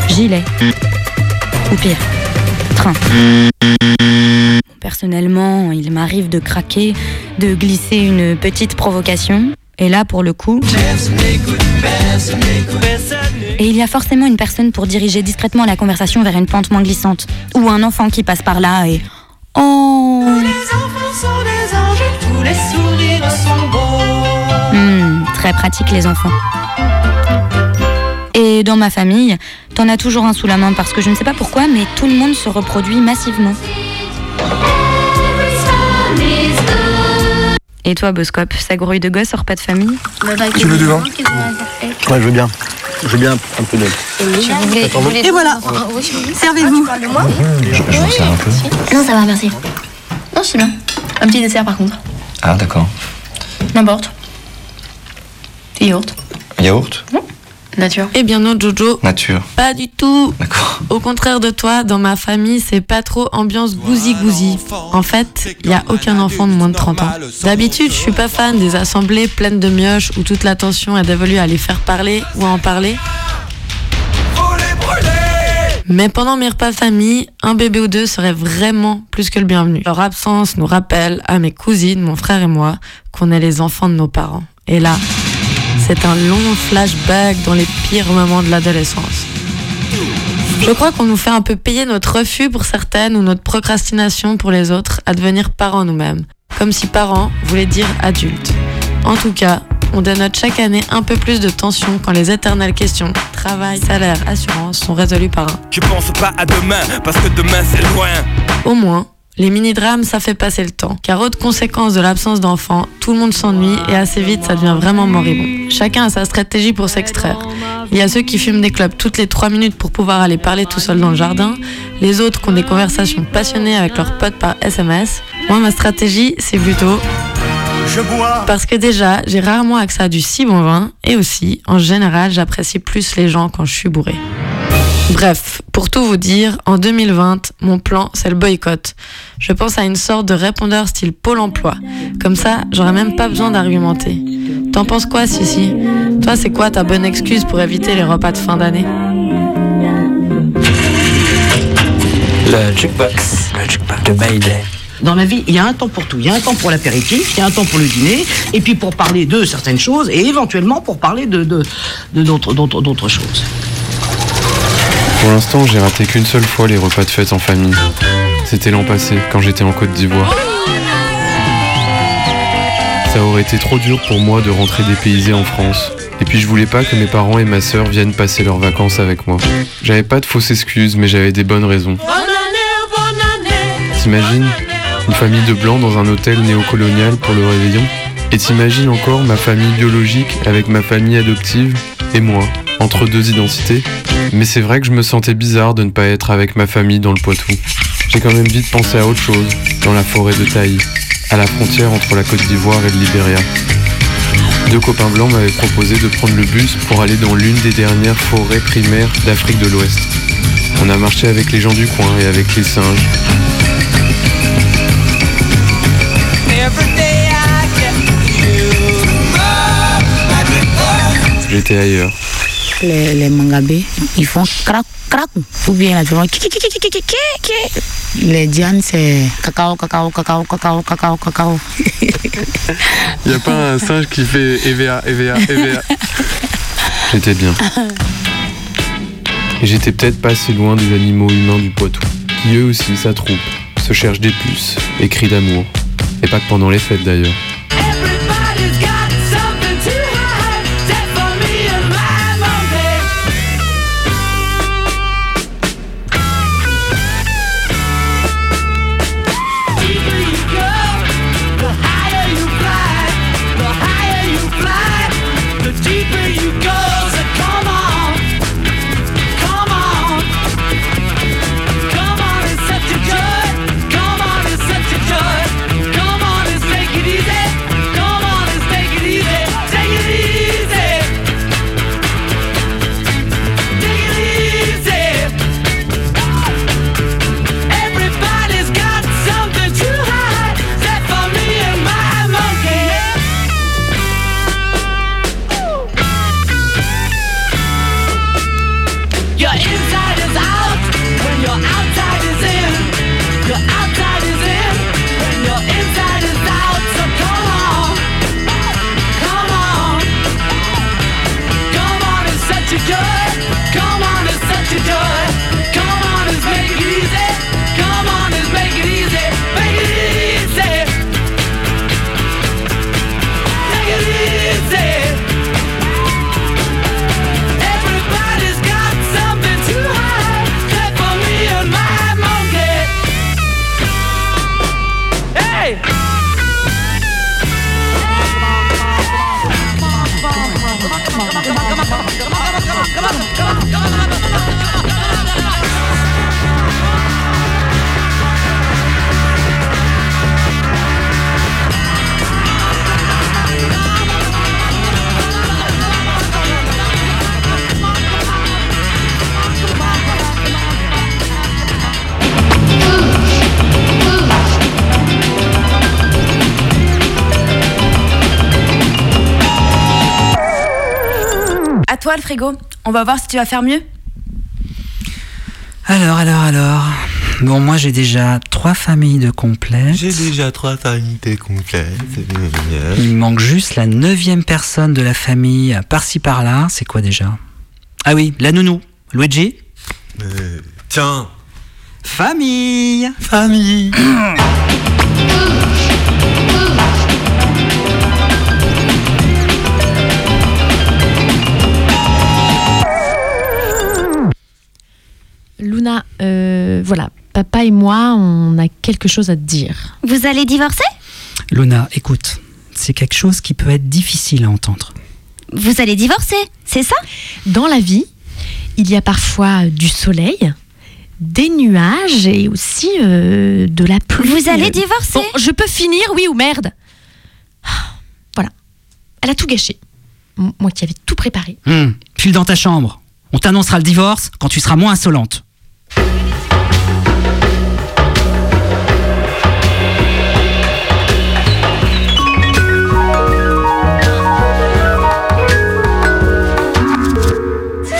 Speaker 11: gilet, ou pire, train. Personnellement, il m'arrive de craquer, de glisser une petite provocation, et là, pour le coup... Et il y a forcément une personne pour diriger discrètement la conversation vers une pente moins glissante, ou un enfant qui passe par là et... Oh
Speaker 43: enfants sont des anges, tous les sourires sont beaux.
Speaker 11: Hmm, Très pratique les enfants. Et dans ma famille, t'en as toujours un sous la main parce que je ne sais pas pourquoi, mais tout le monde se reproduit massivement. Et toi, Boscope, ça grouille de gosses hors pas de famille
Speaker 42: Tu veux du vin Ouais, je veux bien. Je veux bien un peu bon.
Speaker 41: Et voilà, servez-vous.
Speaker 42: Je, je m'en sers un peu.
Speaker 11: Non, ça va, merci. Non, c'est bien. Un petit dessert par contre.
Speaker 42: Ah, d'accord.
Speaker 11: N'importe. Des yaourts.
Speaker 42: Yaourt
Speaker 11: Nature.
Speaker 46: Eh bien non, Jojo.
Speaker 42: Nature.
Speaker 46: Pas du tout. Au contraire de toi, dans ma famille, c'est pas trop ambiance gousi-gousi. En fait, il y a aucun enfant de moins de 30 ans. D'habitude, je suis pas fan des assemblées pleines de mioches où toute l'attention est dévolue à les faire parler ou à en parler. Mais pendant mes repas famille, un bébé ou deux serait vraiment plus que le bienvenu. Leur absence nous rappelle à mes cousines, mon frère et moi, qu'on est les enfants de nos parents. Et là, c'est un long flashback dans les pires moments de l'adolescence. Je crois qu'on nous fait un peu payer notre refus pour certaines ou notre procrastination pour les autres à devenir parents nous-mêmes. Comme si parents voulait dire adulte. En tout cas, on dénote chaque année un peu plus de tension quand les éternelles questions travail, salaire, assurance sont résolues par un.
Speaker 47: Je pense pas à demain, parce que demain c'est loin.
Speaker 46: Au moins, les mini-drames, ça fait passer le temps. Car autre conséquence de l'absence d'enfants, tout le monde s'ennuie et assez vite ça devient vraiment moribond. Chacun a sa stratégie pour s'extraire. Il y a ceux qui fument des clubs toutes les 3 minutes pour pouvoir aller parler tout seul dans le jardin, les autres qui ont des conversations passionnées avec leurs potes par SMS. Moi, ma stratégie, c'est plutôt
Speaker 48: Je bois.
Speaker 46: parce que déjà, j'ai rarement accès à du si bon vin et aussi, en général, j'apprécie plus les gens quand je suis bourré. Bref, pour tout vous dire, en 2020, mon plan, c'est le boycott. Je pense à une sorte de répondeur style Pôle emploi. Comme ça, j'aurais même pas besoin d'argumenter. T'en penses quoi, Sissi? Toi, c'est quoi ta bonne excuse pour éviter les repas de fin d'année?
Speaker 49: Le jukebox, le jukebox de Mayday.
Speaker 19: Dans la vie, il y a un temps pour tout. Il y a un temps pour l'apéritif, il y a un temps pour le dîner, et puis pour parler de certaines choses, et éventuellement pour parler de d'autres choses.
Speaker 50: Pour l'instant, j'ai raté qu'une seule fois les repas de fête en famille. C'était l'an passé, quand j'étais en Côte d'Ivoire. Ça aurait été trop dur pour moi de rentrer dépaysé en France. Et puis je voulais pas que mes parents et ma sœur viennent passer leurs vacances avec moi. J'avais pas de fausses excuses, mais j'avais des bonnes raisons. T'imagines Une famille de blancs dans un hôtel néocolonial pour le réveillon Et t'imagines encore ma famille biologique avec ma famille adoptive et moi, entre deux identités Mais c'est vrai que je me sentais bizarre de ne pas être avec ma famille dans le Poitou. J'ai quand même vite pensé à autre chose, dans la forêt de Taï, à la frontière entre la Côte d'Ivoire et le Libéria. Deux copains blancs m'avaient proposé de prendre le bus pour aller dans l'une des dernières forêts primaires d'Afrique de l'Ouest. On a marché avec les gens du coin et avec les singes. J'étais ailleurs.
Speaker 51: Les, les mangabés, ils font crac, crac. Ou bien là, ki, ki. Les dianes, c'est cacao, cacao, cacao, cacao, cacao, cacao.
Speaker 50: Y a pas un singe qui fait EVA, EVA, EVA. J'étais bien. Et j'étais peut-être pas si loin des animaux humains du Poitou, qui eux aussi s'attroupent, se cherchent des puces et crient d'amour. Et pas que pendant les fêtes d'ailleurs.
Speaker 48: On
Speaker 23: va voir si tu vas faire mieux.
Speaker 10: Alors, alors, alors. Bon, moi j'ai déjà trois familles de complètes.
Speaker 42: J'ai déjà trois familles de complètes.
Speaker 10: Il manque juste la neuvième personne de la famille, par-ci par-là. C'est quoi déjà? Ah oui, la nounou. Luigi
Speaker 42: Euh, Tiens.
Speaker 10: Famille
Speaker 42: Famille
Speaker 26: euh, voilà, papa et moi, on a quelque chose à te dire.
Speaker 11: Vous allez divorcer?
Speaker 10: Luna, écoute, c'est quelque chose qui peut être difficile à entendre.
Speaker 11: Vous allez divorcer, c'est ça?
Speaker 26: Dans la vie, il y a parfois du soleil, des nuages et aussi euh, de la pluie.
Speaker 11: Vous allez divorcer?
Speaker 26: Bon, je peux finir, oui ou merde Ah, Voilà. Elle a tout gâché. Moi qui avais tout préparé.
Speaker 10: Hum, file dans ta chambre. On t'annoncera le divorce quand tu seras moins insolente.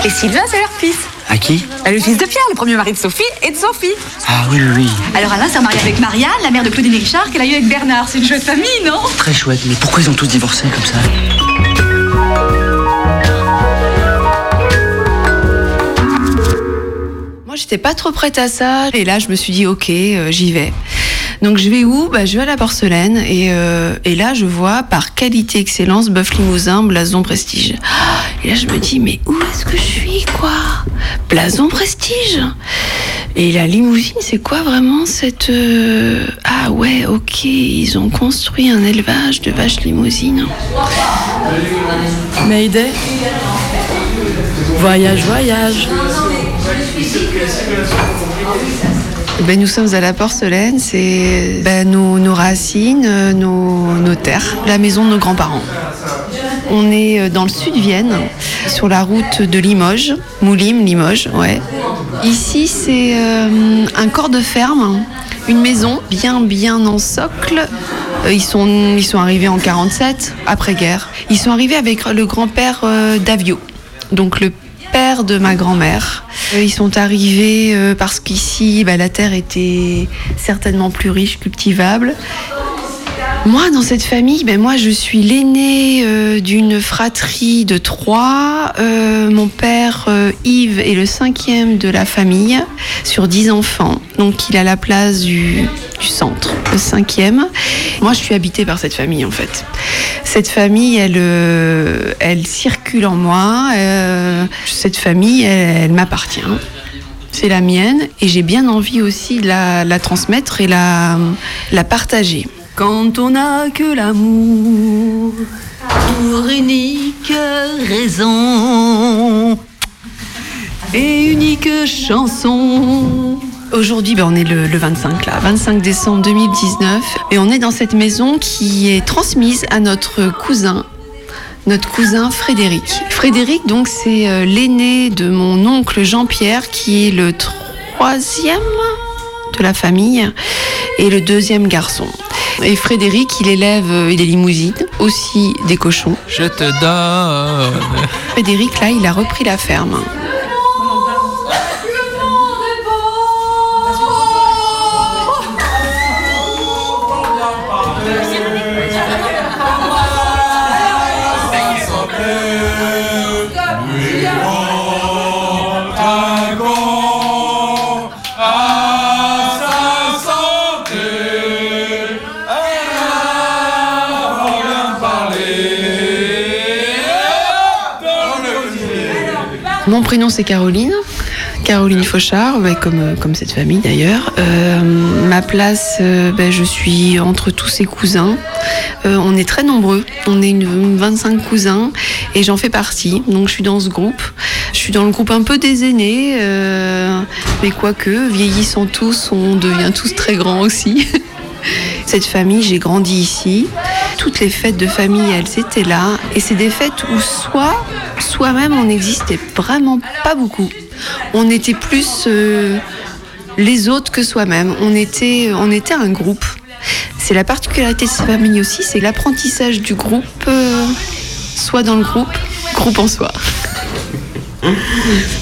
Speaker 52: Et Sylvain, c'est leur fils.
Speaker 53: À qui
Speaker 52: Ah, Le fils de Pierre, le premier mari de Sophie et de Sophie.
Speaker 53: Ah oui, oui, oui.
Speaker 52: Alors Alain s'est marié avec Marianne, la mère de Claudine et Richard, qu'elle a eu avec Bernard. C'est une chouette famille, non?
Speaker 53: Très chouette, mais pourquoi ils ont tous divorcé comme ça?
Speaker 20: J'étais pas trop prête à ça. Et là, je me suis dit, ok, euh, j'y vais. Donc, je vais où? Bah, Je vais à la porcelaine. Et, euh, et là, je vois par qualité, excellence, bœuf limousin, blason, prestige. Et là, je me dis, mais où est-ce que je suis, quoi? Blason, prestige? Et la limousine, c'est quoi vraiment cette. euh, Ah ouais, ok, ils ont construit un élevage de vaches limousines.
Speaker 26: Mayday Voyage, voyage.
Speaker 20: Ben, nous sommes à la porcelaine, c'est ben, nos, racines, nos, terres, la maison de nos grands-parents. On est euh, dans le sud de Vienne, sur la route de Limoges, Moulim, Limoges, ouais. Ici, c'est euh, un corps de ferme, une maison bien, bien en socle. Euh, Ils sont, ils sont arrivés en 47, après-guerre. Ils sont arrivés avec le grand-père d'Avio, donc le père de ma grand-mère. Euh, Ils sont arrivés euh, parce qu'ici, bah, la terre était certainement plus riche, cultivable. Moi, dans cette famille, ben moi, je suis l'aînée euh, d'une fratrie de trois. Euh, mon père, euh, Yves, est le cinquième de la famille sur dix enfants. Donc, il a la place du, du centre, le cinquième. Moi, je suis habitée par cette famille, en fait. Cette famille, elle, euh, elle circule en moi. Euh, cette famille, elle, elle m'appartient. C'est la mienne et j'ai bien envie aussi de la, la transmettre et la, la partager. Quand on n'a que l'amour pour unique raison et unique chanson. Aujourd'hui, ben, on est le, le 25 là, 25 décembre 2019, et on est dans cette maison qui est transmise à notre cousin, notre cousin Frédéric. Frédéric, donc, c'est euh, l'aîné de mon oncle Jean-Pierre, qui est le troisième de la famille et le deuxième garçon. Et Frédéric, il élève euh, des limousines, aussi des cochons.
Speaker 42: Je te donne.
Speaker 20: Frédéric, là, il a repris la ferme. Mon prénom c'est Caroline, Caroline Fauchard, ouais, comme, euh, comme cette famille d'ailleurs. Euh, ma place, euh, ben, je suis entre tous ces cousins. Euh, on est très nombreux, on est une, une 25 cousins et j'en fais partie. Donc je suis dans ce groupe. Je suis dans le groupe un peu des aînés, mais quoique, vieillissant tous, on devient tous très grands aussi. Cette famille, j'ai grandi ici. Toutes les fêtes de famille, elles étaient là. Et c'est des fêtes où soit, soi-même, on n'existait vraiment pas beaucoup. On était plus euh, les autres que soi-même. On était, on était un groupe. C'est la particularité de cette famille aussi, c'est l'apprentissage du groupe, euh, soit dans le groupe, groupe en soi.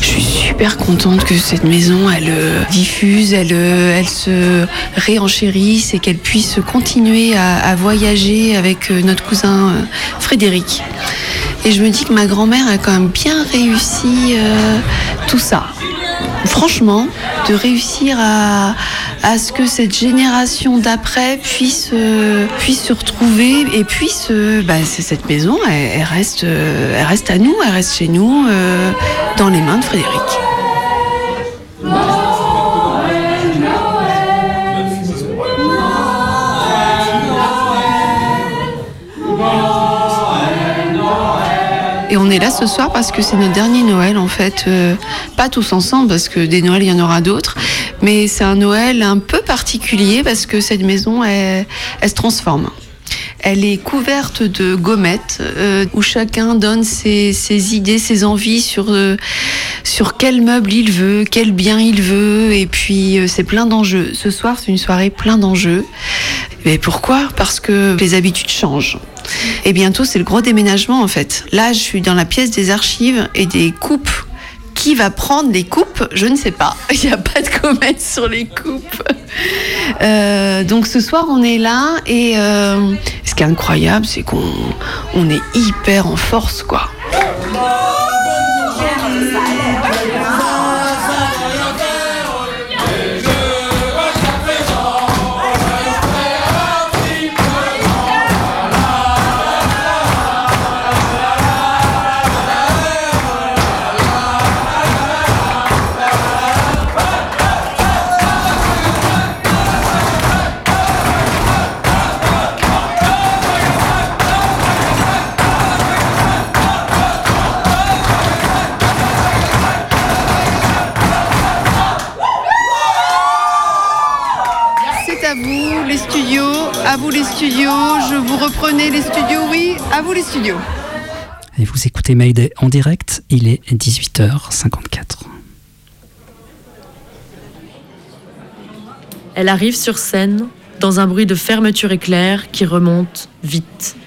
Speaker 20: Je suis super contente que cette maison, elle euh, diffuse, elle, elle se réenchérisse et qu'elle puisse continuer à, voyager avec notre cousin Frédéric. Et je me dis que ma grand-mère a quand même bien réussi euh, tout ça. franchement, de réussir à, à ce que cette génération d'après puisse, euh, puisse se retrouver et puisse, euh, bah, cette maison, elle, reste, elle reste à nous, elle reste chez nous, dans les mains de Frédéric. Est là ce soir parce que c'est notre dernier Noël en fait. Euh, pas tous ensemble parce que des Noëls il y en aura d'autres. Mais c'est un Noël un peu particulier parce que cette maison elle, elle se transforme. Elle est couverte de gommettes euh, où chacun donne ses, idées, ses envies sur, euh, sur quel meuble il veut, quel bien il veut. Et puis c'est plein d'enjeux. Ce soir c'est une soirée plein d'enjeux. Mais pourquoi? Parce que les habitudes changent. Et bientôt, c'est le gros déménagement en fait. Là, je suis dans la pièce des archives et des coupes. Qui va prendre les coupes? Je ne sais pas. Il n'y a pas de comète sur les coupes. Euh, donc ce soir, on est là et euh, ce qui est incroyable, c'est qu'on on est hyper en force, quoi. À vous les studios. Je vous reprenez les studios, oui, à vous les studios.
Speaker 10: Et vous écoutez Mayday en direct, il est 18h54.
Speaker 26: Elle arrive sur scène dans un bruit de fermeture éclair qui remonte vite.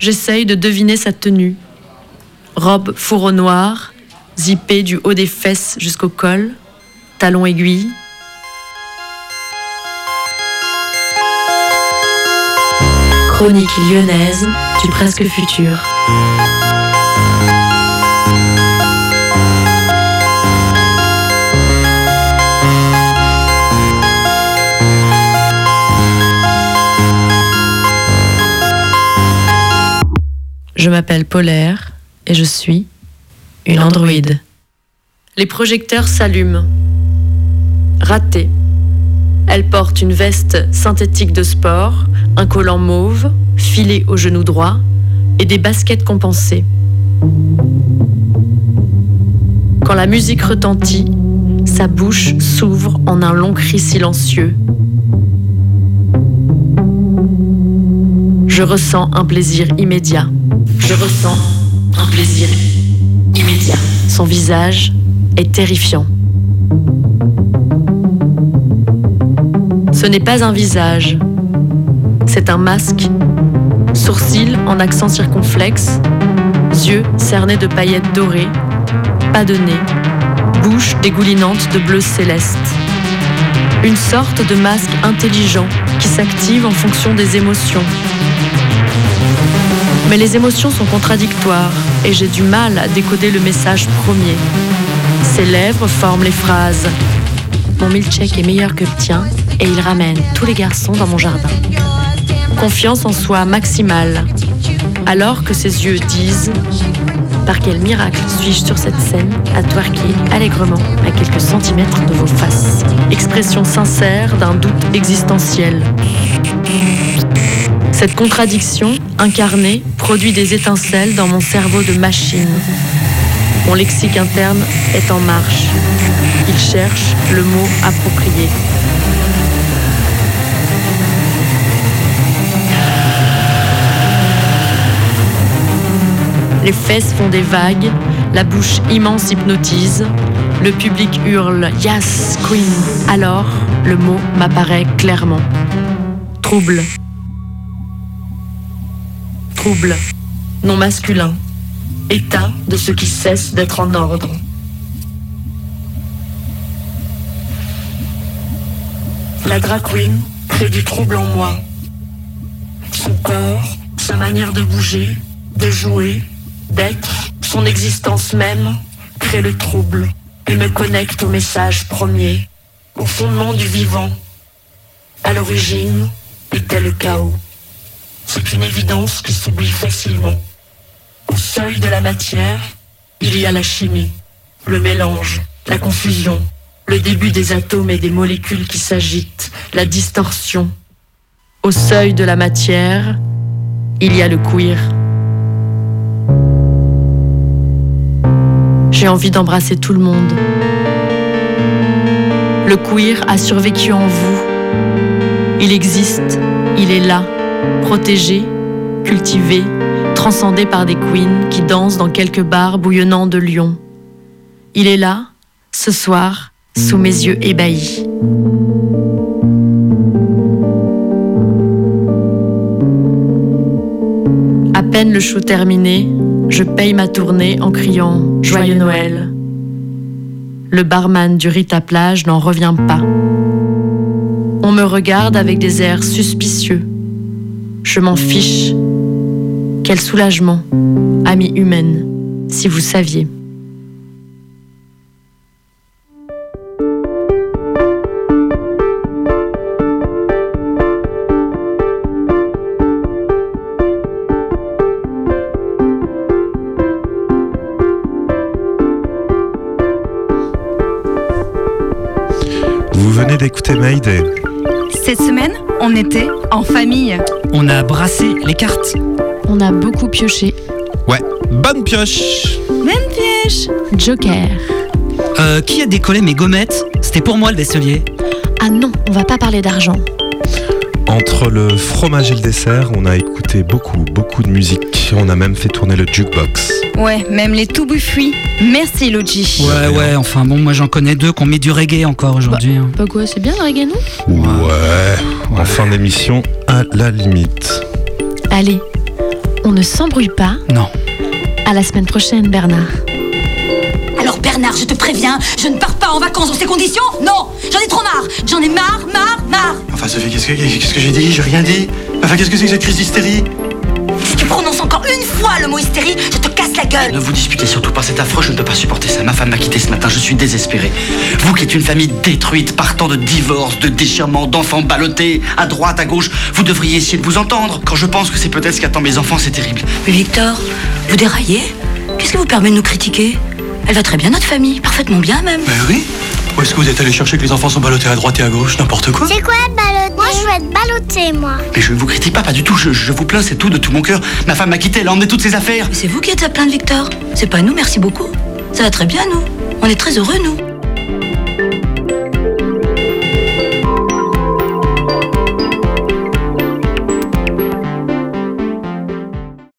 Speaker 26: J'essaye de deviner sa tenue. Robe fourreau noir, zippée du haut des fesses jusqu'au col, talons aiguilles. Chronique lyonnaise du presque futur. Je m'appelle Polaire et je suis une androïde. Les projecteurs s'allument. Raté. Elle porte une veste synthétique de sport, un collant mauve, filé au genou droit et des baskets compensées. Quand la musique retentit, sa bouche s'ouvre en un long cri silencieux. Je ressens un plaisir immédiat. Je ressens un plaisir immédiat. Son visage est terrifiant. Ce n'est pas un visage, c'est un masque. Sourcils en accent circonflexe, yeux cernés de paillettes dorées, pas de nez, bouche dégoulinante de bleu céleste. Une sorte de masque intelligent qui s'active en fonction des émotions. Mais les émotions sont contradictoires et j'ai du mal à décoder le message premier. Ses lèvres forment les phrases. Mon milkshake est meilleur que le tien et il ramène tous les garçons dans mon jardin. Confiance en soi maximale. Alors que ses yeux disent Par quel miracle suis-je sur cette scène à twerker allègrement à quelques centimètres de vos faces? Expression sincère d'un doute existentiel. Cette contradiction, incarnée, produit des étincelles dans mon cerveau de machine. Mon lexique interne est en marche. Il cherche le mot approprié. Les fesses font des vagues, la bouche immense hypnotise, le public hurle Yes, Queen. Alors, le mot m'apparaît clairement. Trouble. Trouble. Non masculin. État de ce qui cesse d'être en ordre. La drag queen crée du trouble en moi. Son corps, sa manière de bouger, de jouer, d'être, son existence même crée le trouble.
Speaker 54: Il me connecte au message premier, au fondement du vivant. À l'origine était le chaos. C'est une évidence qui s'oublie facilement. Au seuil de la matière, il y a la chimie, le mélange, la confusion, le début des atomes et des molécules qui s'agitent, la distorsion.
Speaker 26: Au seuil de la matière, il y a le queer. J'ai envie d'embrasser tout le monde. Le queer a survécu en vous. Il existe, il est là, protégé, cultivé, transcendé par des queens qui dansent dans quelques bars bouillonnants de Lyon. Il est là, ce soir, sous mes yeux ébahis. À peine le show terminé, je paye ma tournée en criant Joyeux Noël. Le barman du Rita Plage n'en revient pas. On me regarde avec des airs suspicieux. Je m'en fiche. Quel soulagement, amie humaine, si vous saviez.
Speaker 12: D'écouter Mayday.
Speaker 23: Cette semaine, on était en famille.
Speaker 10: On a brassé les cartes.
Speaker 26: On a beaucoup pioché.
Speaker 12: Ouais, bonne pioche
Speaker 23: Même piège.
Speaker 26: Joker.
Speaker 10: Euh, qui a décollé mes gommettes? C'était pour moi le vaisselier.
Speaker 26: Ah non, on va pas parler d'argent.
Speaker 12: Entre le fromage et le dessert, on a écouté beaucoup, beaucoup de musique. On a même fait tourner le jukebox.
Speaker 23: Ouais, même les tout bouffis. Merci Logi.
Speaker 10: Ouais, ouais, enfin bon, moi j'en connais deux qui ont mis du reggae encore aujourd'hui. hein.
Speaker 26: Pas quoi, c'est bien le reggae, non?
Speaker 12: Ouais, en fin d'émission, à la limite.
Speaker 26: Allez, on ne s'embrouille pas.
Speaker 10: Non.
Speaker 26: À la semaine prochaine, Bernard.
Speaker 55: Bernard, je te préviens, je ne pars pas en vacances dans ces conditions Non J'en ai trop marre J'en ai marre, marre, marre
Speaker 53: Enfin, Sophie, qu'est-ce que, qu'est-ce que j'ai dit? J'ai rien dit. Enfin, qu'est-ce que c'est que cette crise d'hystérie?
Speaker 55: Si tu prononces encore une fois le mot hystérie, je te casse la gueule
Speaker 19: Ne vous disputez surtout pas, c'est affreux, je ne peux pas supporter ça. Ma femme m'a quitté ce matin, je suis désespéré. Vous qui êtes une famille détruite, partant de divorces, de déchirements, d'enfants ballottés, à droite, à gauche, vous devriez essayer de vous entendre. Quand je pense que c'est peut-être ce qu'attend mes enfants, c'est terrible.
Speaker 55: Mais Victor, vous déraillez? Qu'est-ce qui vous permet de nous critiquer? Elle va très bien, notre famille, parfaitement bien même.
Speaker 53: Ben oui. Où est-ce que vous êtes allé chercher que les enfants sont ballottés à droite et à gauche N'importe quoi.
Speaker 56: C'est quoi balloter Moi, je veux être ballotté, moi.
Speaker 19: Mais je ne vous critique pas, pas du tout, je, je vous plains, c'est tout de tout mon cœur. Ma femme m'a quitté, elle a emmené toutes ses affaires.
Speaker 55: Mais c'est vous qui êtes à plaindre, Victor. C'est pas nous, merci beaucoup. Ça va très bien, nous. On est très heureux, nous.